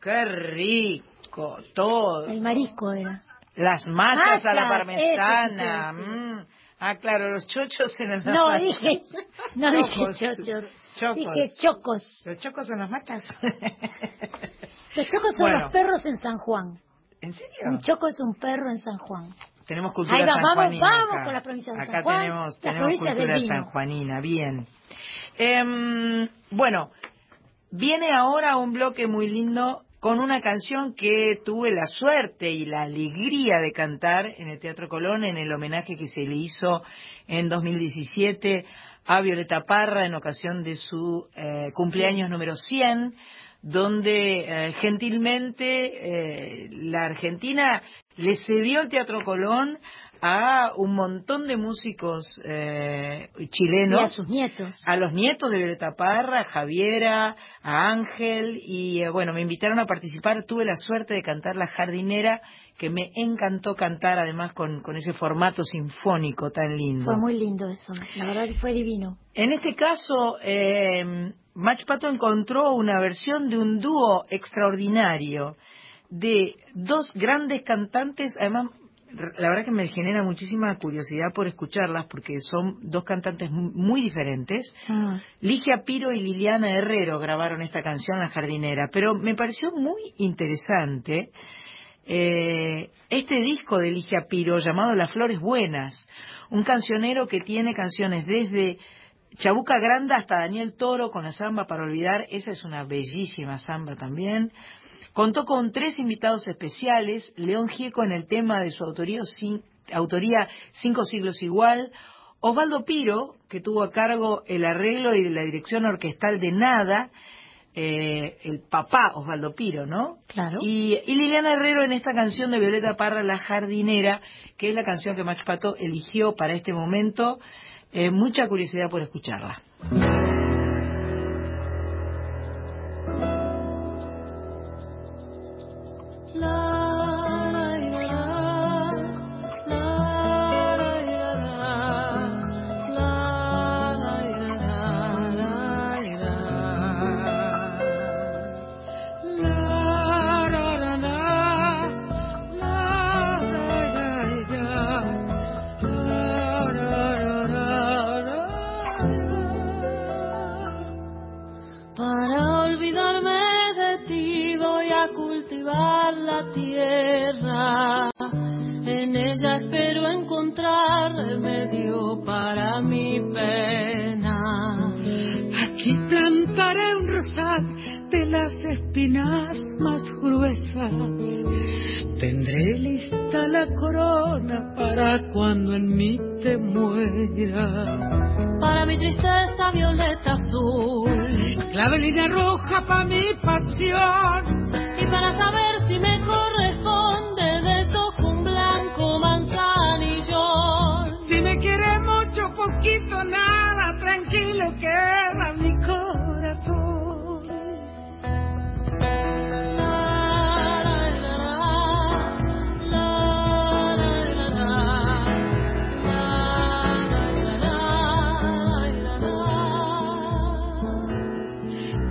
Qué rico, todo. El marisco era. Las machas a la Machas, parmesana. mm. Ah, claro, los chochos en el No, dije, no dije Chocos. chochos. Chocos. Dije chocos. ¿Los chocos son las machas? Los chocos son Bueno. los perros en San Juan. ¿En serio? Un choco es un perro en San Juan. Tenemos cultura Ahí va, vamos, sanjuanina vamos acá. con la provincia de Acá San Juan, tenemos, las tenemos del cultura sanjuanina, bien. Em, bueno, viene ahora un bloque muy lindo con una canción que tuve la suerte y la alegría de cantar en el Teatro Colón en el homenaje que se le hizo en 2017 a Violeta Parra en ocasión de su eh, cumpleaños número 100 donde eh, gentilmente eh, la Argentina le cedió el Teatro Colón a un montón de músicos eh, chilenos. Y a sus nietos. A los nietos de Violeta Parra, a Javiera, a Ángel, y eh, bueno, me invitaron a participar. Tuve la suerte de cantar La Jardinera, que me encantó cantar además con, con ese formato sinfónico tan lindo. Fue muy lindo eso. La verdad que fue divino. En este caso, eh, Mach Pato encontró una versión de un dúo extraordinario de dos grandes cantantes, además la verdad que me genera muchísima curiosidad por escucharlas porque son dos cantantes mu- muy diferentes. Ah, Ligia Piro y Liliana Herrero grabaron esta canción La Jardinera, pero me pareció muy interesante eh, este disco de Ligia Piro llamado Las Flores Buenas, un cancionero que tiene canciones desde Chabuca Granda hasta Daniel Toro con la samba para olvidar, esa es una bellísima samba también. Contó con tres invitados especiales, León Gieco en el tema de su autoría, cin- autoría Cinco Siglos Igual, Osvaldo Piro, que tuvo a cargo el arreglo y la dirección orquestal de Nada, eh, el papá Osvaldo Piro, ¿no? Claro. Y, y Liliana Herrero en esta canción de Violeta Parra, La Jardinera, que es la canción que Max Pato eligió para este momento. Eh, mucha curiosidad por escucharla. Remedio para mi pena. Aquí plantaré un rosal de las espinas más gruesas. Tendré lista la corona para cuando en mí te mueras. Para mi tristeza violeta azul. Clavelina roja para mi pasión. Y para saber si me poquito, nada, tranquilo queda mi corazón.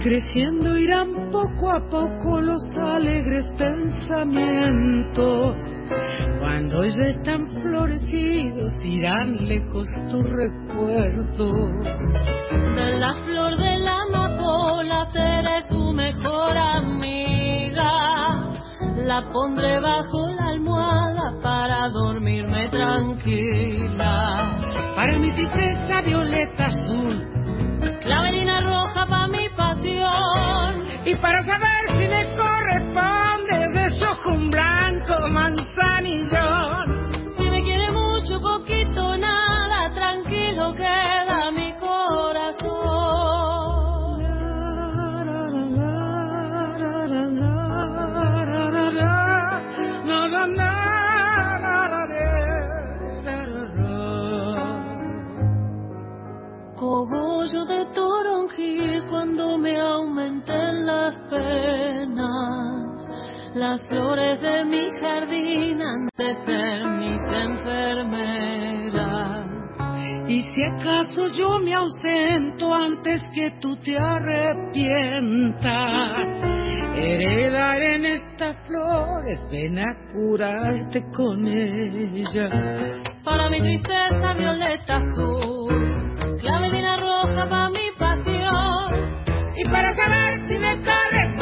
Creciendo irán poco a poco los alegres pensamientos. Cuando ya están florecidos irán lejos tus recuerdos. De la flor de la amapola seré su mejor amiga. La pondré bajo la almohada para dormirme tranquila. Para mi tristeza violeta azul. Manzanillón. Si me quiere mucho, poquito, nada, tranquilo queda mi corazón. Na, na, na. Cogollo de toronjil cuando me aumenten las penas. Las flores de mi jardín han de ser mis enfermeras. Y si acaso yo me ausento antes que tú te arrepientas, heredaré en estas flores, ven a curarte con ellas. Para mi tristeza violeta azul, clavelina roja para mi pasión. Y para saber si me corresponde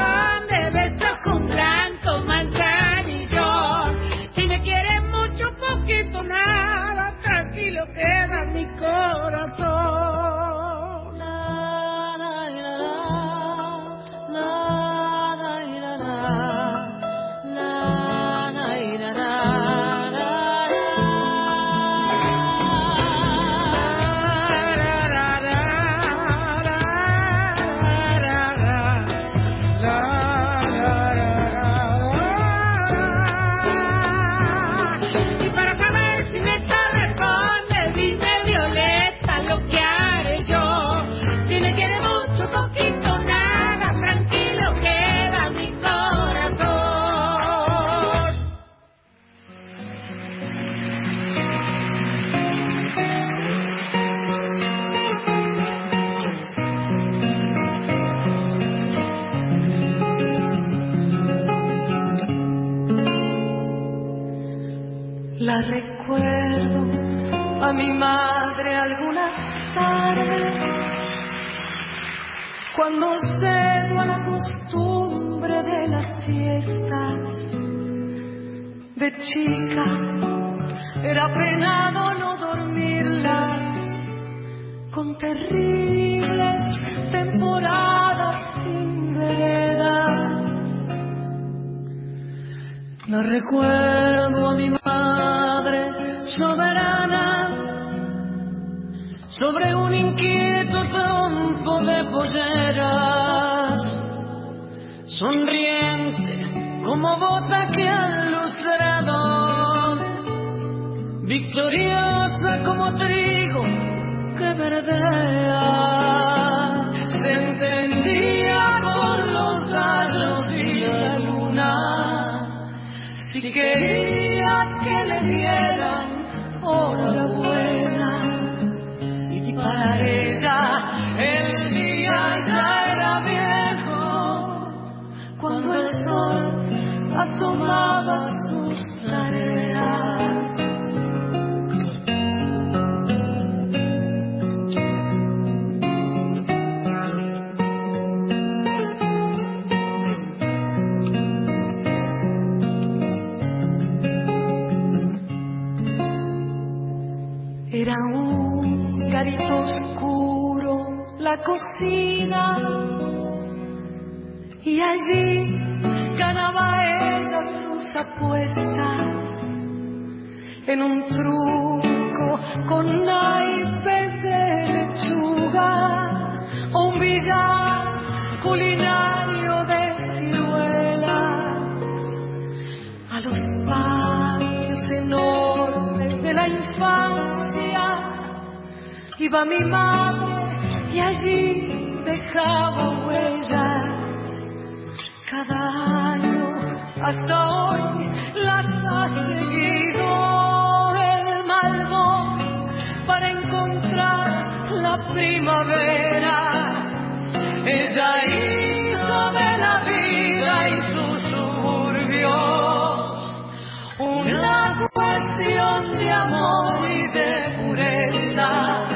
mi madre algunas tardes cuando cedo a la costumbre de las siestas de chica era penado no dormirlas con terribles temporadas sin veredas. No recuerdo a mi madre soberana sobre un inquieto trompo de polleras, sonriente como bota que al lustrado, victoriosa como trigo que verdea, se entendía con los gallos y la luna, si quería que le dieran hora para ella el día ya era viejo cuando el sol asomaba sus tareas. Cocina. Y allí ganaba ella sus apuestas en un truco con naipes de lechuga o un billar culinario de ciruelas. A los patios enormes de la infancia iba mi madre y allí dejaba huellas. Cada año hasta hoy las ha seguido el malvón para encontrar la primavera. Ella hizo de la vida y sus suburbios una cuestión de amor y de pureza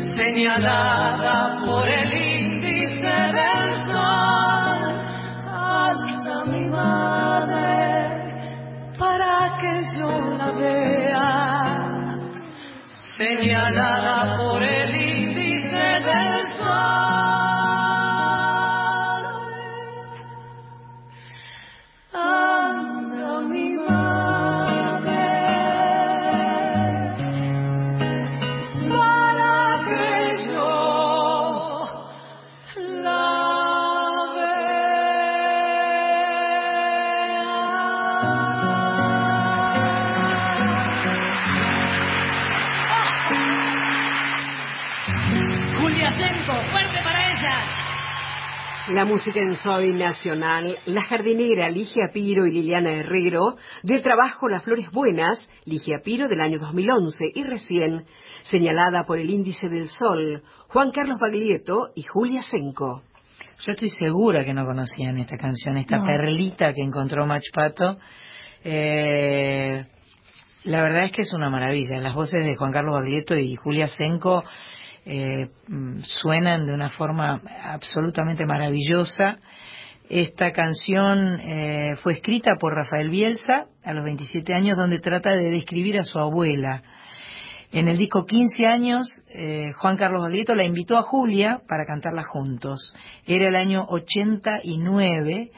señalada por el índice del sol. Anda mi madre para que yo la vea, señalada por el índice del sol. La música en Soy Nacional, La Jardinera, Ligia Piro y Liliana Herrero, del trabajo Las Flores Buenas, Ligia Piro del año 2011 y recién, señalada por el Índice del Sol, Juan Carlos Baglietto y Julia Senco. Yo estoy segura que no conocían esta canción, esta No. perlita que encontró Mach Pato. Eh, la verdad es que es una maravilla. Las voces de Juan Carlos Baglietto y Julia Senco eh, mm, suenan de una forma absolutamente maravillosa. Esta canción eh, fue escrita por Rafael Bielsa a los 27 años, donde trata de describir a su abuela. En el disco 15 años, eh, Juan Carlos Baglietto la invitó a Julia para cantarla juntos. Era el año 89.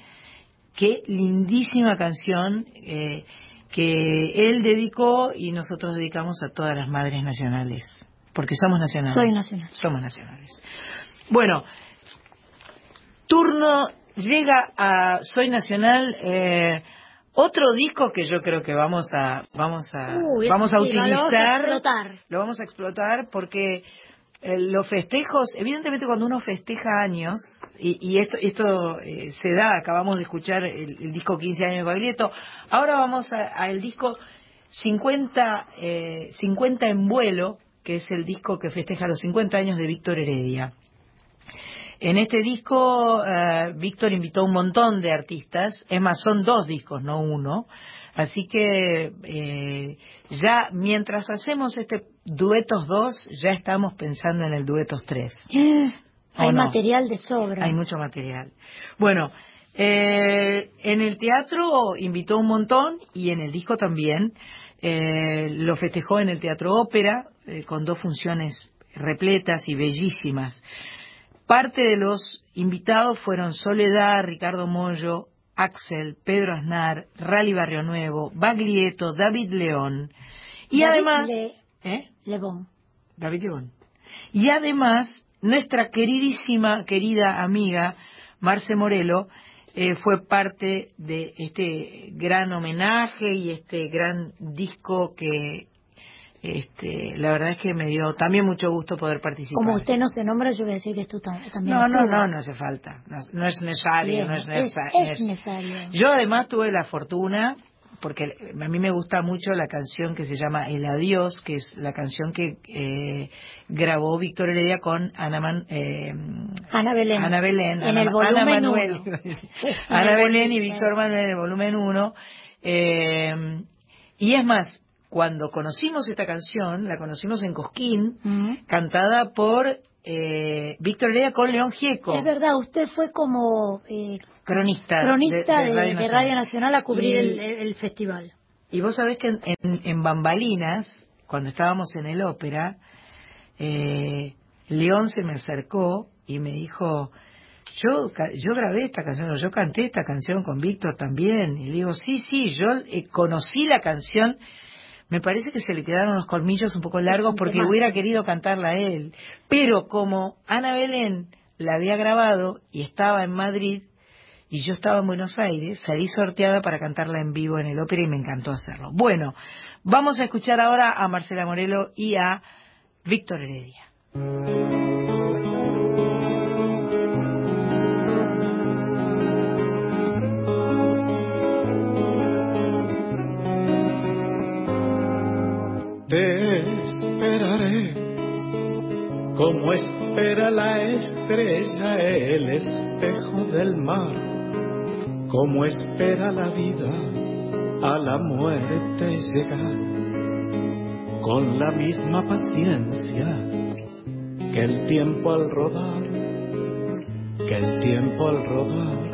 Qué lindísima canción eh, que él dedicó y nosotros dedicamos a todas las madres nacionales. Porque somos nacionales. Soy nacional. Somos nacionales. Bueno, turno llega a Soy Nacional. eh, otro disco que yo creo que vamos a vamos a Uy, vamos a sí, lo vamos a utilizar explotar. lo vamos a explotar porque eh, los festejos evidentemente cuando uno festeja años y, y esto esto eh, se da acabamos de escuchar el, el disco 15 años de Baglietto ahora vamos al disco 50 eh, 50 en vuelo que es el disco que festeja los 50 años de Víctor Heredia en este disco, eh, Víctor invitó un montón de artistas, es más, son dos discos, no uno. Así que eh, ya mientras hacemos este duetos 2, ya estamos pensando en el duetos 3. Hay no? material de sobra. Hay mucho material. Bueno, eh, en el teatro invitó un montón y en el disco también. Eh, lo festejó en el Teatro Ópera eh, con dos funciones repletas y bellísimas. Parte de los invitados fueron Soledad, Ricardo Mollo, Axel, Pedro Aznar, Rally Barrio Nuevo, Baglietto, David León. Y David además... Le- ¿Eh? David León. Y además, nuestra queridísima, querida amiga, Marce Morelo, eh, fue parte de este gran homenaje y este gran disco que este, la verdad es que me dio también mucho gusto poder participar. Como usted no se nombra, yo voy a decir que tú tam- también. No, no, no, no hace falta. No, no es necesario, no es es- necesario. es necesario. Yo además tuve la fortuna, porque a mí me gusta mucho la canción que se llama El Adiós, que es la canción que eh, grabó Víctor Heredia con Ana, Man- eh, Ana Belén. Ana Belén, En Ana, el Ana volumen Manuel, uno. Ana Belén y Víctor Manuel en el volumen 1. y es más, cuando conocimos esta canción, la conocimos en Cosquín, cantada por eh, Víctor Heredia con León Gieco. Es verdad, usted fue como eh, Cronista, cronista de- de, de Radio de Nacional. Radio Nacional a cubrir Y- el, el festival. Y vos sabés que en, en- en Bambalinas, cuando estábamos en el ópera, eh, León se me acercó y me dijo, yo, yo grabé esta canción, yo canté esta canción con Víctor también. Y digo, sí, sí, yo eh, conocí la canción. Me parece que se le quedaron los colmillos un poco largos porque hubiera querido cantarla a él. Pero como Ana Belén la había grabado y estaba en Madrid, y yo estaba en Buenos Aires, salí sorteada para cantarla en vivo en el ópera y me encantó hacerlo. Bueno, vamos a escuchar ahora a Marcela Morelo y a Víctor Heredia. Como espera la estrella el espejo del mar, como espera la vida a la muerte llegar, con la misma paciencia que el tiempo al rodar, que el tiempo al rodar,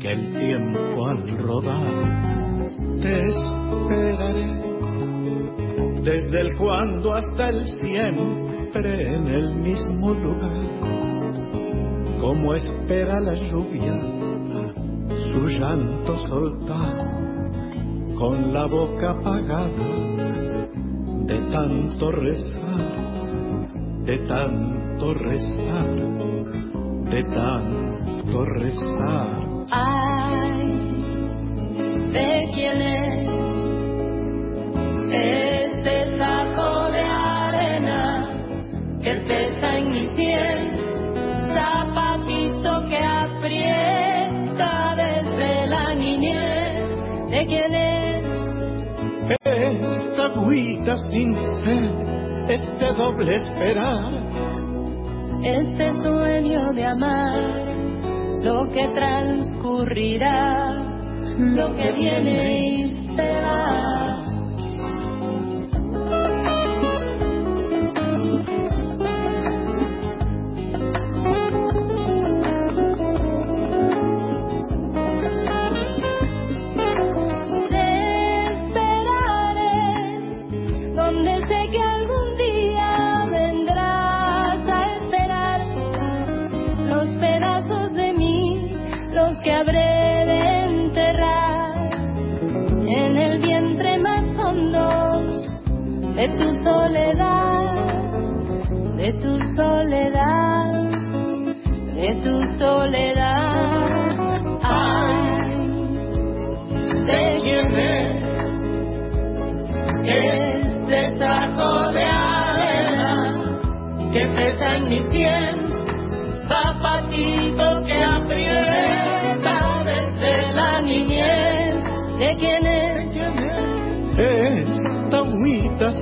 que el tiempo al rodar. Te esperaré desde el cuando hasta el siempre en el mismo lugar, como espera la lluvia su llanto soltar, con la boca apagada de tanto rezar, de tanto rezar, de tanto rezar. Ay, de quién es agüita sin sed, este doble esperar, Este sueño de amar, lo que transcurrirá, lo que viene y se va.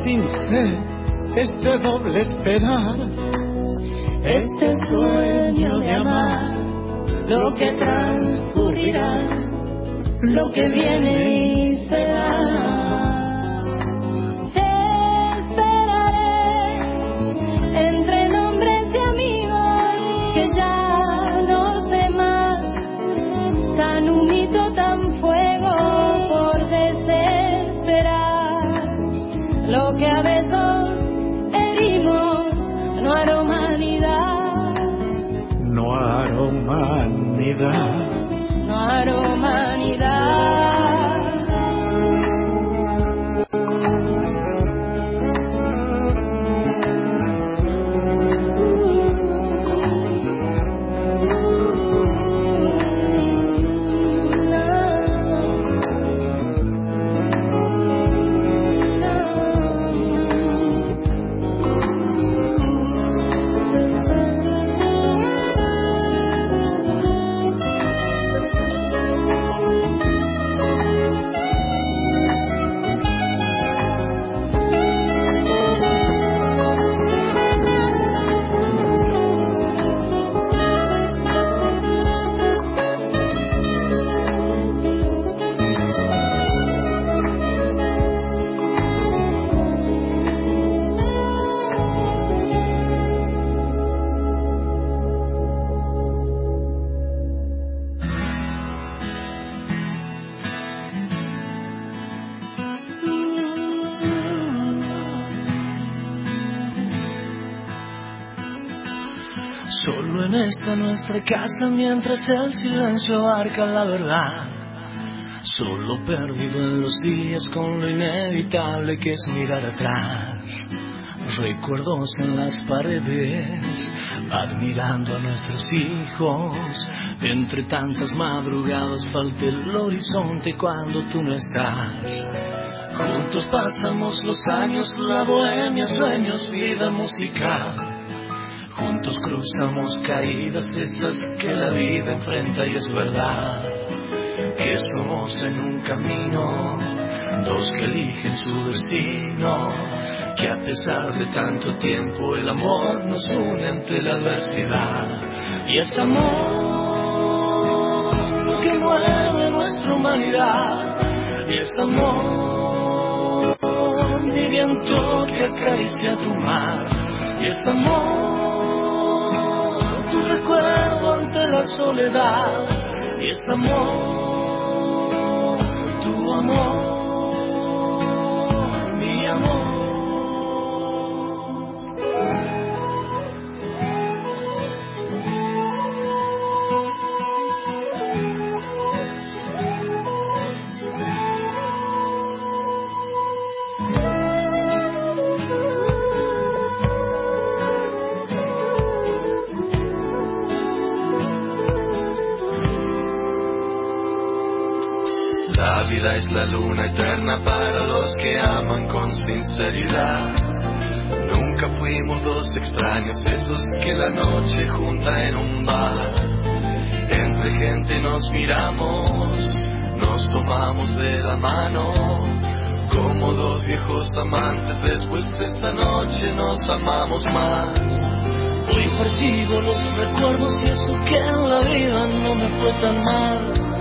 Sin sed, este doble esperar, Este sueño de amar, lo que transcurrirá, lo que viene nuestra casa mientras el silencio abarca la verdad. Solo perdido en los días con lo inevitable que es mirar atrás. Recuerdos en las paredes, admirando a nuestros hijos. Entre tantas madrugadas falta el horizonte cuando tú no estás. Juntos pasamos los años, la bohemia, sueños, vida musical. Juntos cruzamos caídas esas que la vida enfrenta y es verdad que somos en un camino, dos que eligen su destino, que a pesar de tanto tiempo el amor nos une ante la adversidad. Y este amor que mueve nuestra humanidad, y este amor, mi viento que acaricia tu mar, y este amor tu recuerdo ante la soledad. Y es amor, tu amor, noche junta en un bar. Entre gente nos miramos, nos tomamos de la mano. Como dos viejos amantes, después de esta noche nos amamos más. Hoy persigo los recuerdos y eso que en la vida no me fue tan mal.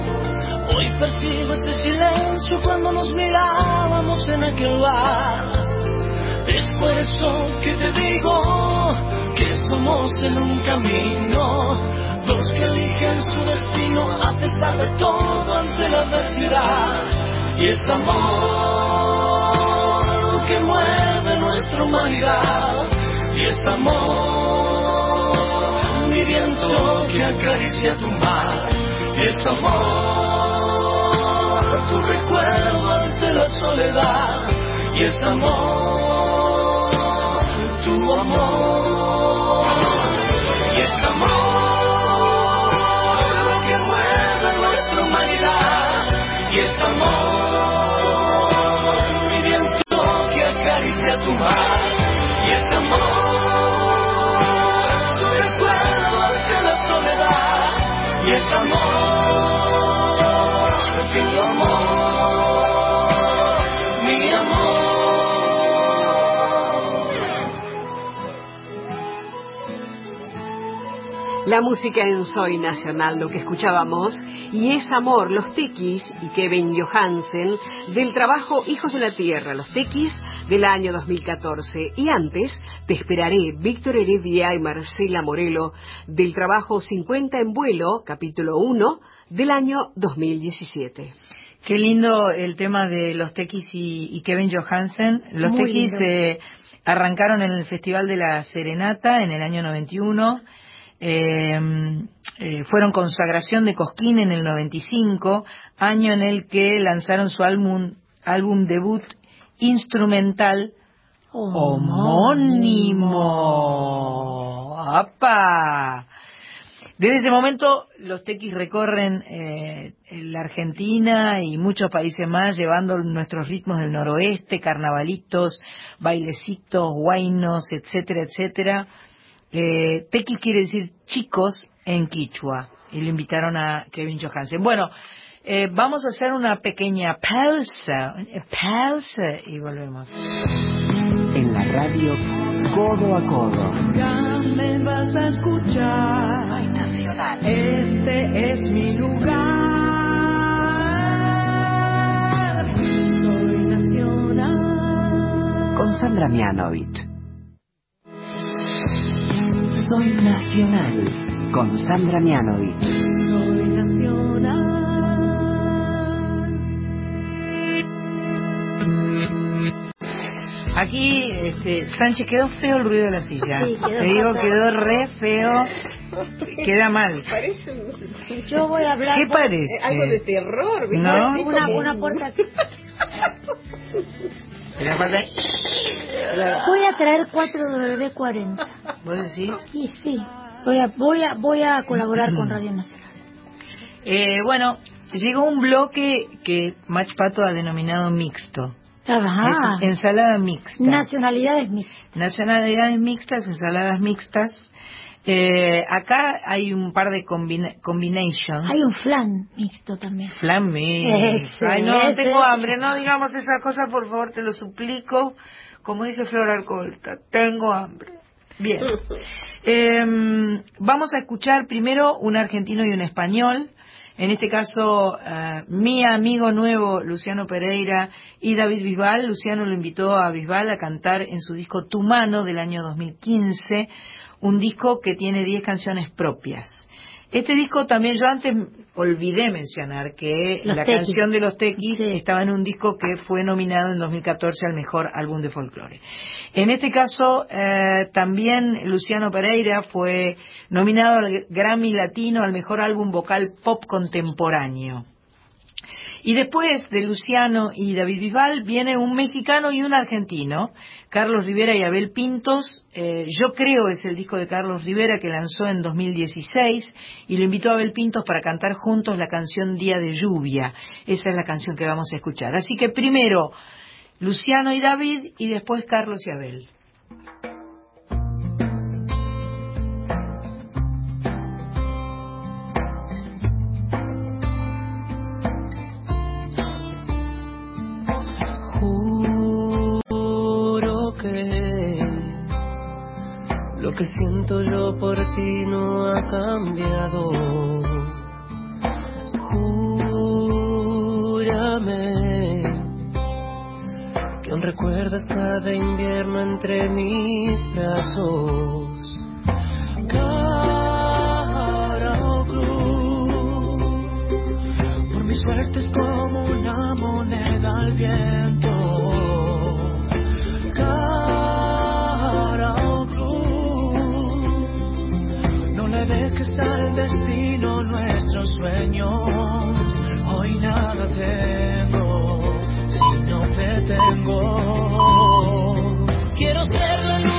Hoy percibo este silencio cuando nos mirábamos en aquel bar. Es por eso que te digo que somos en un camino, dos que eligen su destino a pesar de todo ante la adversidad. Y es amor que mueve nuestra humanidad. Y es amor, mi viento que acaricia tu mar. Y es amor tu recuerdo ante la soledad y este amor, tu amor este amor que mueve nuestra humanidad. Y este amor, mi viento que acaricia tu mar. Y este amor, tu recuerdo ante la soledad. Y este amor que tu amor, La música en Soy Nacional, lo que escuchábamos, y es Amor, los Tequis y Kevin Johansen, del trabajo Hijos de la Tierra, los Tequis del año 2014. Y antes, Te Esperaré, Víctor Heredia y Marcela Morelo, del trabajo 50 en vuelo, capítulo 1, del año 2017. Qué lindo el tema de los Tequis y, y Kevin Johansen. Los Muy Tequis eh, arrancaron en el Festival de la Serenata en el año 91. Eh, eh, fueron consagración de Cosquín en el 95, año en el que lanzaron su álbum, álbum debut instrumental homónimo. ¡Apa! Desde ese momento los tequis recorren eh, la Argentina y muchos países más llevando nuestros ritmos del noroeste, carnavalitos, bailecitos, guainos, etcétera, etcétera. Eh, tequis quiere decir chicos en quichua y lo invitaron a Kevin Johansen. Bueno, eh, vamos a hacer una pequeña pausa, eh, pausa y volvemos. En la radio Codo a Codo. Ya me vas a escuchar. Este es mi lugar. Soy nacional. Con Sandra Mianovich. Soy Nacional. Con Sandra Mianovich. Soy nacional. Aquí, este, Sánchez, quedó feo el ruido de la silla. Sí, Te digo, fatal. quedó re feo. Queda mal. Parece un... Yo voy a hablar. ¿Qué parece? Eh, Algo de terror, ¿viste? No. Así Una, como- una puerta. Voy a traer 4W40. ¿Vos decís? Sí, sí. Voy a, voy a, voy a colaborar con Radio Nacional. Eh, bueno, llegó un bloque que Mach Pato ha denominado mixto. Ajá. Es ensalada mixta. Nacionalidades mixtas. Nacionalidades mixtas, ensaladas mixtas. Eh, acá hay un par de combina- combinations. Hay un flan mixto también. Flan mix. Ese, Ay, no, tengo hambre. No digamos esas cosas, por favor, te lo suplico. Como dice Flor Alcolta, tengo hambre. Bien. Em, vamos a escuchar primero un argentino y un español. En este caso, eh, mi amigo nuevo, Luciano Pereira, y David Bisbal. Luciano lo invitó a Bisbal a cantar en su disco Tu Mano del año 2015, un disco que tiene 10 canciones propias. Este disco también yo antes olvidé mencionar que Los la Tequis. canción de los Tequis estaba en un disco que fue nominado en 2014 al mejor álbum de folclore. En este caso eh, también Luciano Pereira fue nominado al Grammy Latino al mejor álbum vocal pop contemporáneo. Y después de Luciano y David Bisbal viene un mexicano y un argentino, Carlos Rivera y Abel Pintos. Eh, yo creo es el disco de Carlos Rivera que lanzó en 2016 y lo invitó a Abel Pintos para cantar juntos la canción Día de Lluvia. Esa es la canción que vamos a escuchar. Así que primero Luciano y David y después Carlos y Abel. Que siento yo por ti no ha cambiado. Júrame que aún recuerdas cada invierno entre mis brazos. Cara cruz, por mi suerte es como una moneda al viento. Sueños. Hoy nada tengo si no te tengo. Quiero ser la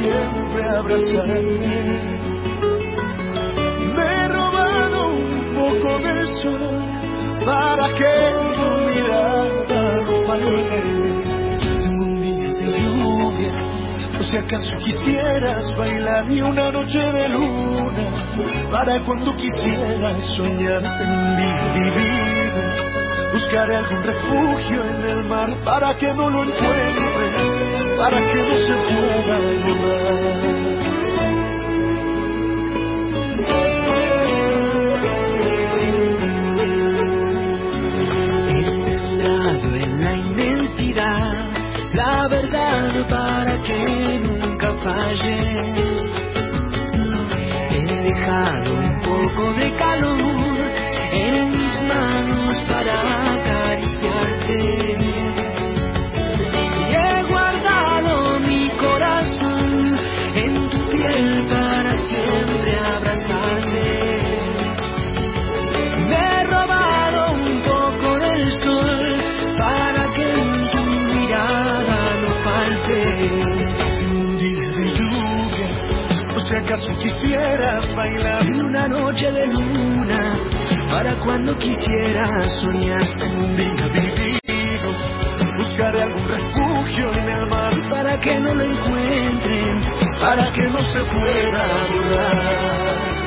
siempre abrazarte. Me he robado un poco del sol para que tu mirada no falte. Tengo un día de lluvia, o si acaso quisieras bailar y una noche de luna para cuando quisieras soñar en día vivido. Buscaré algún refugio en el mar para que no lo encuentre, para que se pueda. Centrado en la inmensidad, la verdad para que nunca falle. He dejado un poco de calor en mis manos para quisieras bailar En una noche de luna, para cuando quisieras soñar. en un día vivido, buscaré algún refugio en el mar Para que no lo encuentren, para que no se pueda borrar.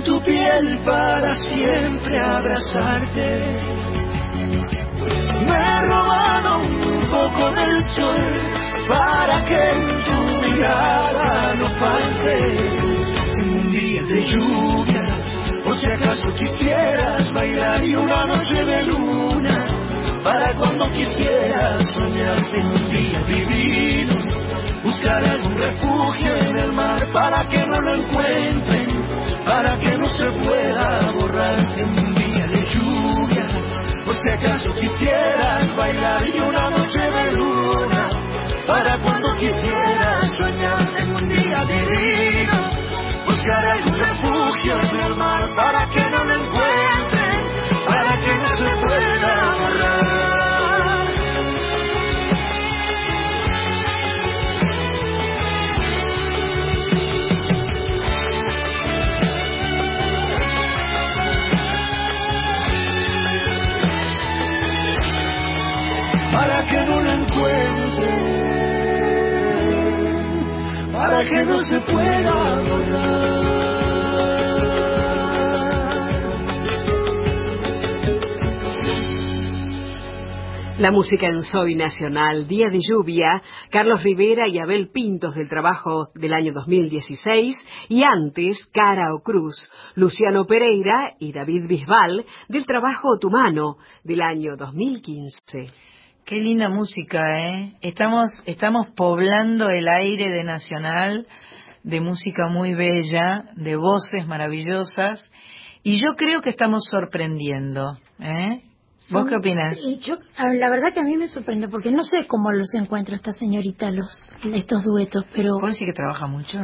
En tu piel para siempre abrazarte. Me he robado un poco del sol para que en tu mirada no falte. Un día de lluvia, o si acaso quisieras bailar y una noche de luna, para cuando quisieras soñar en un día vivido, buscar algún refugio en el mar para que no lo encuentren, para que no se pueda borrar en un día de lluvia. Por si acaso quisieras bailar y una noche de luna, para cuando quisieras soñar en un día divino, buscar algún refugio en el mar para que no lo encuentren, para que no encuentren, para que no se pueda. La música en Soy Nacional, Día de Lluvia, Carlos Rivera y Abel Pintos del trabajo del año 2016 y antes Cara o Cruz, Luciano Pereira y David Bisbal del trabajo Otumano del año 2015. Qué linda música, ¿eh? Estamos, estamos poblando el aire de Nacional de música muy bella, de voces maravillosas, y yo creo que estamos sorprendiendo, ¿eh? ¿Vos qué opinas? Y yo, la verdad que a mí me sorprende, porque no sé cómo los encuentra esta señorita, los estos duetos, pero... ¿Puedo decir que trabaja mucho?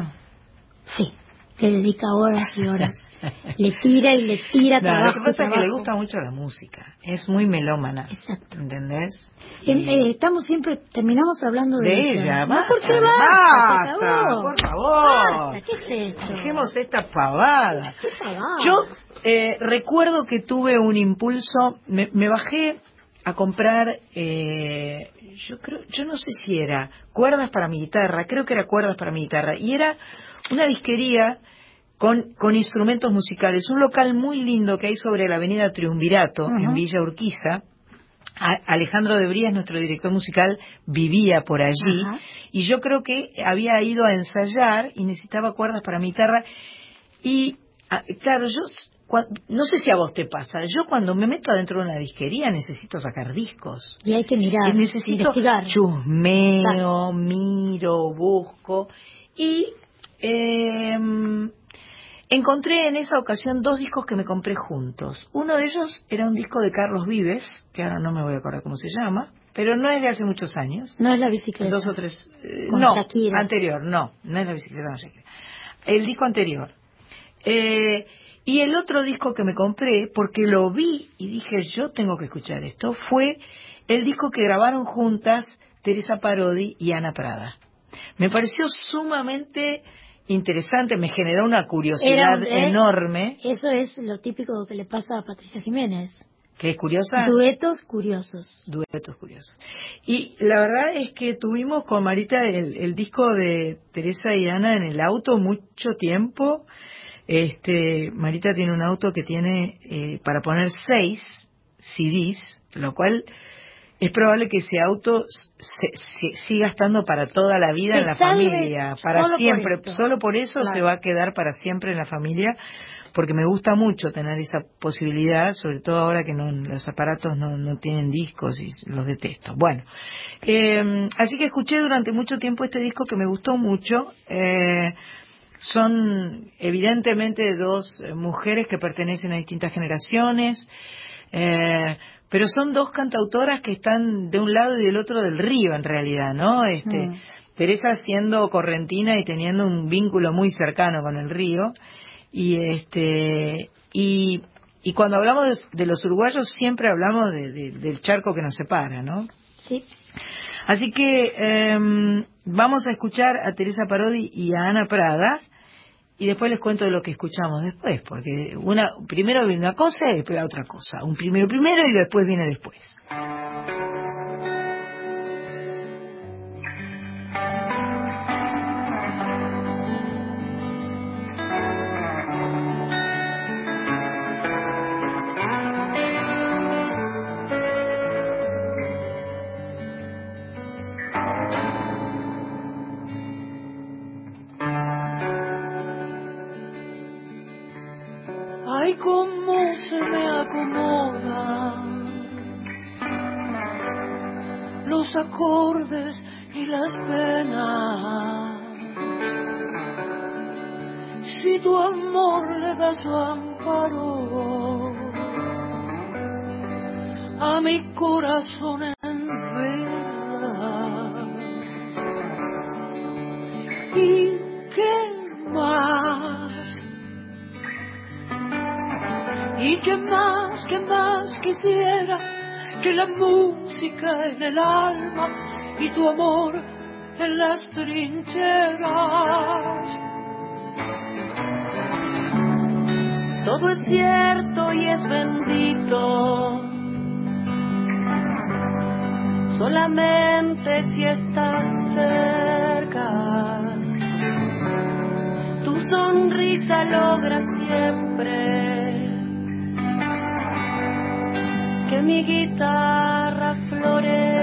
Sí, le dedica horas y horas. le tira y le tira no, trabajo. Lo que pasa es que le gusta mucho la música, es muy melómana. Exacto. ¿Entendés? Y... Eh, estamos siempre, terminamos hablando de, de ella. ella. No, ¿por qué basta, basta, por, por favor. Basta, ¿Qué es esto? Dejemos esta pavada. ¿Qué pavada? Yo eh, recuerdo que tuve un impulso, me, me bajé a comprar, eh, yo creo, yo no sé si era cuerdas para mi guitarra, creo que era cuerdas para mi guitarra, y era una disquería con, con instrumentos musicales, un local muy lindo que hay sobre la avenida Triunvirato, uh -huh. en Villa Urquiza. A Alejandro de Brías, nuestro director musical, vivía por allí uh -huh. y yo creo que había ido a ensayar y necesitaba cuerdas para mi guitarra y claro, yo no sé si a vos te pasa, yo cuando me meto adentro de una disquería necesito sacar discos. Y hay que mirar, y necesito investigar. chusmeo, claro. miro, busco y eh, encontré en esa ocasión dos discos que me compré juntos. Uno de ellos era un disco de Carlos Vives, que ahora no me voy a acordar cómo se llama, pero no es de hace muchos años. No es la bicicleta. Dos o tres. Eh, no, Shakira. anterior, no, no es la bicicleta Shakira. El disco anterior. Eh, y el otro disco que me compré, porque lo vi y dije, yo tengo que escuchar esto, fue el disco que grabaron juntas Teresa Parodi y Ana Prada. Me pareció sumamente interesante, me generó una curiosidad eh, enorme. Eso es lo típico que le pasa a Patricia Jiménez. ¿Que es curiosa? Duetos curiosos. Duetos curiosos. Y la verdad es que tuvimos con Marita el, el disco de Teresa y Ana en el auto mucho tiempo. Este, Marita tiene un auto que tiene eh, para poner seis CDs, lo cual es probable que ese auto se, se, siga estando para toda la vida se en la familia, para solo siempre. Por solo por eso claro. se va a quedar para siempre en la familia, porque me gusta mucho tener esa posibilidad, sobre todo ahora que no, los aparatos no, no tienen discos y los detesto. Bueno, eh, así que escuché durante mucho tiempo este disco que me gustó mucho. Eh, son evidentemente dos mujeres que pertenecen a distintas generaciones, eh, pero son dos cantautoras que están de un lado y del otro del río en realidad, ¿no? Este, mm. Teresa siendo correntina y teniendo un vínculo muy cercano con el río y este y, y cuando hablamos de, de, los uruguayos siempre hablamos de, de, del charco que nos separa, ¿no? Sí. Así que eh, vamos a escuchar a Teresa Parodi y a Ana Prada y después les cuento lo que escuchamos después, porque una primero viene una cosa y después la otra cosa. Un primero primero y después viene después. Acordes y las penas. Si tu amor le da su amparo a mi corazón en verdad. ¿Y qué más? Y que más, que más quisiera que la música en el alma y tu amor en las trincheras. Todo es cierto y es bendito. Solamente si estás cerca, tu sonrisa logra siempre que mi guitarra florezca.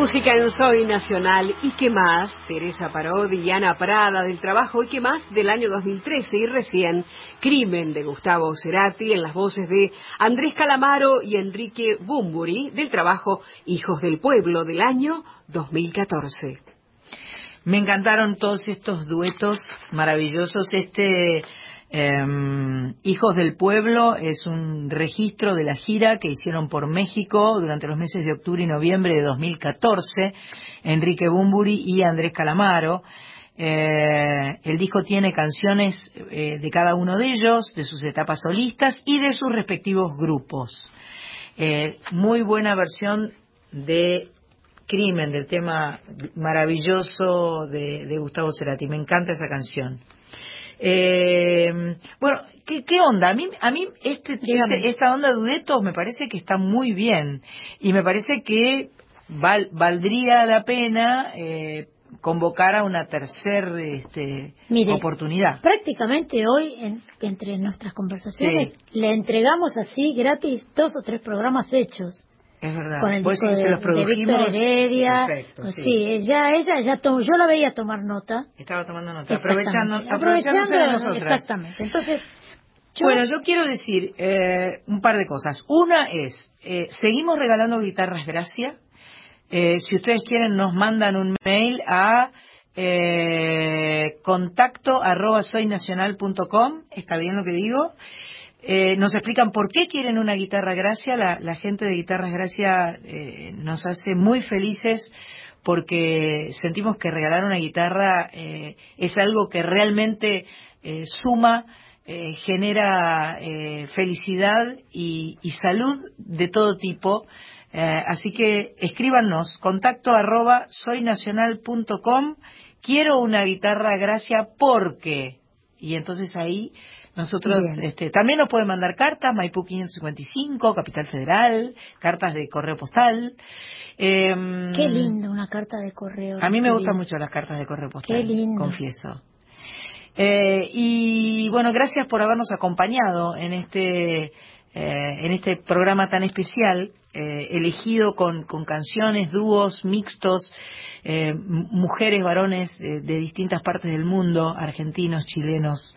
Música en Soy Nacional y qué más, Teresa Parodi y Ana Prada del trabajo y qué más del año 2013 y recién Crimen de Gustavo Cerati en las voces de Andrés Calamaro y Enrique Bumburi del trabajo Hijos del Pueblo del año 2014. Me encantaron todos estos duetos maravillosos. Este em, Hijos del Pueblo es un registro de la gira que hicieron por México durante los meses de octubre y noviembre de 2014, Enrique Bumburi y Andrés Calamaro. Eh, el disco tiene canciones eh, de cada uno de ellos, de sus etapas solistas y de sus respectivos grupos. Eh, muy buena versión de Crimen, del tema maravilloso de, de Gustavo Cerati. Me encanta esa canción. Eh, bueno, ¿qué, ¿qué, onda? A mí, a mí este, este, esta onda de duetos me parece que está muy bien y me parece que val, valdría la pena eh, convocar a una tercera este, Mire, oportunidad. Prácticamente hoy, en, entre nuestras conversaciones, le entregamos así gratis dos o tres programas hechos. Es verdad. Con el disco decís que se de, los de produjimos. Heredia. Perfecto, Pues sí. sí, ella, ella ya tomó, yo la veía tomar nota. Estaba tomando nota. Aprovechando, aprovechándose de nosotras. Exactamente. Entonces, yo- Bueno, yo quiero decir eh, un par de cosas. Una es, eh, seguimos regalando guitarras Gracia. Eh, si ustedes quieren, nos mandan un mail a eh, contacto arroba soynacional.com. ¿Está bien lo que digo? Eh, nos explican por qué quieren una guitarra Gracia. La, la gente de Guitarras Gracia eh, nos hace muy felices porque sentimos que regalar una guitarra eh, es algo que realmente eh, suma, genera felicidad y, y salud de todo tipo. Así que escríbanos, contacto arroba soynacional.com. Quiero una guitarra Gracia porque. Y entonces ahí nosotros este, también nos pueden mandar cartas, Maipú 555, Capital Federal, cartas de correo postal. Em, qué lindo una carta de correo. a mí me gustan mucho las cartas de correo postal. Qué lindo. Confieso. Eh, y bueno, gracias por habernos acompañado en este eh, en este programa tan especial, eh, elegido con, con canciones, dúos, mixtos, eh, mujeres, varones eh, de distintas partes del mundo, argentinos, chilenos.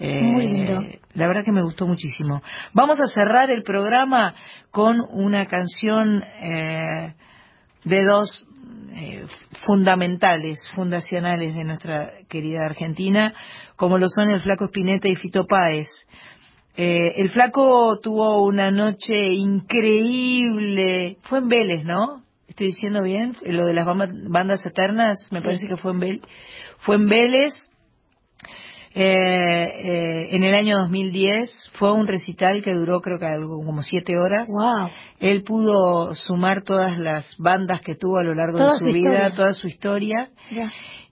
Eh, Muy lindo. La verdad que me gustó muchísimo. Vamos a cerrar el programa con una canción eh, de dos eh, fundamentales, fundacionales de nuestra querida Argentina, como lo son el Flaco Spinetta y Fito Páez. Eh, el Flaco tuvo una noche increíble, fue en Vélez, ¿no? Estoy diciendo bien, lo de las bandas eternas, me Sí. parece que fue en Vélez. Fue en Vélez, eh, eh, en el año 2010 fue un recital que duró creo que algo como siete horas. Wow. Él pudo sumar todas las bandas que tuvo a lo largo Toda de su, su vida, toda su historia.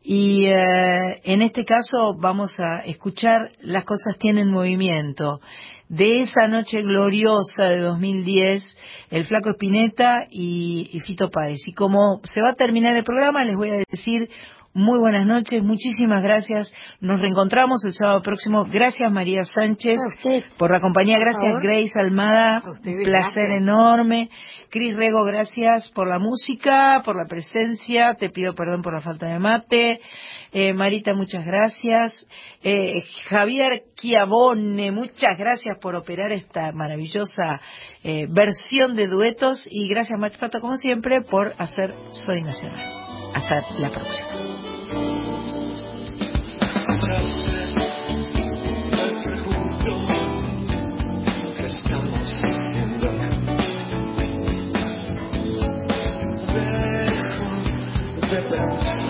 Y eh, en este caso vamos a escuchar Las cosas tienen movimiento. De esa noche gloriosa de 2010, el Flaco Espineta y, y Fito Páez. Y como se va a terminar el programa, les voy a decir muy buenas noches, muchísimas gracias. Nos reencontramos el sábado próximo. Gracias María Sánchez por la compañía. Gracias. Grace Almada. Un placer enorme. Cris Rego, gracias por la música, por la presencia. Te pido perdón por la falta de mate. Eh, Marita, muchas gracias. Eh, Javier Chiavone, muchas gracias por operar esta maravillosa eh, versión de duetos. Y gracias, Mach Pato, como siempre, por hacer Soy Nacional. Hasta la próxima. Jesus.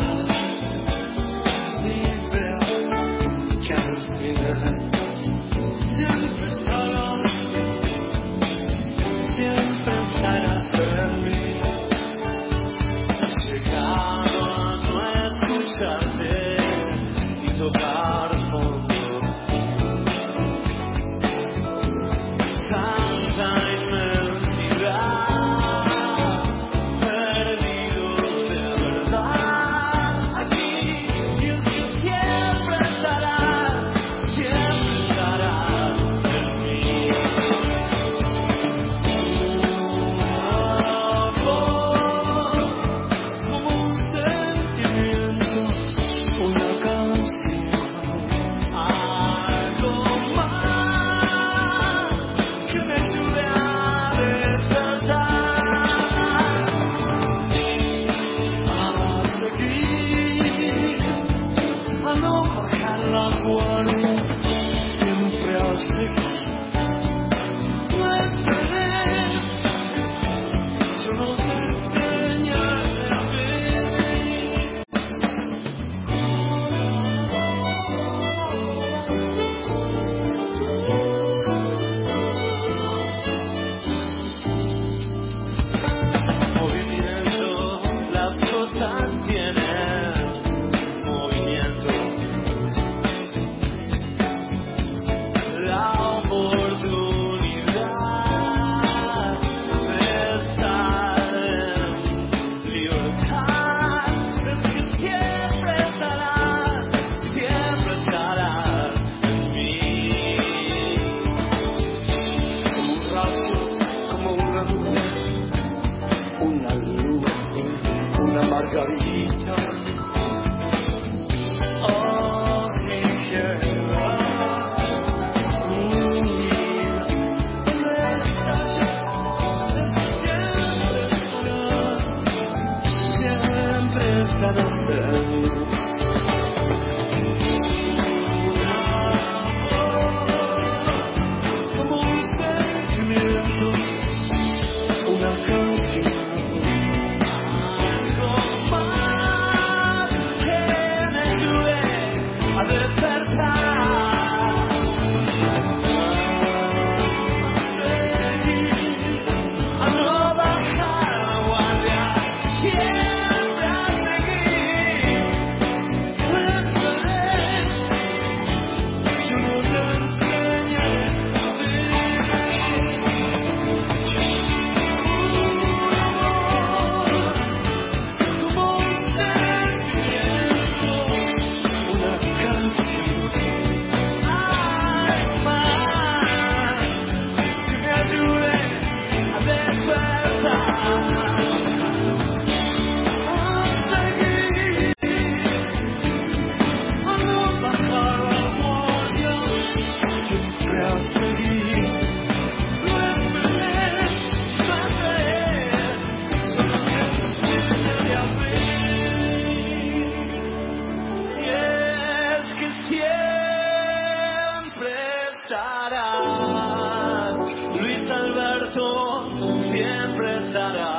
Luis Alberto, siempre estarás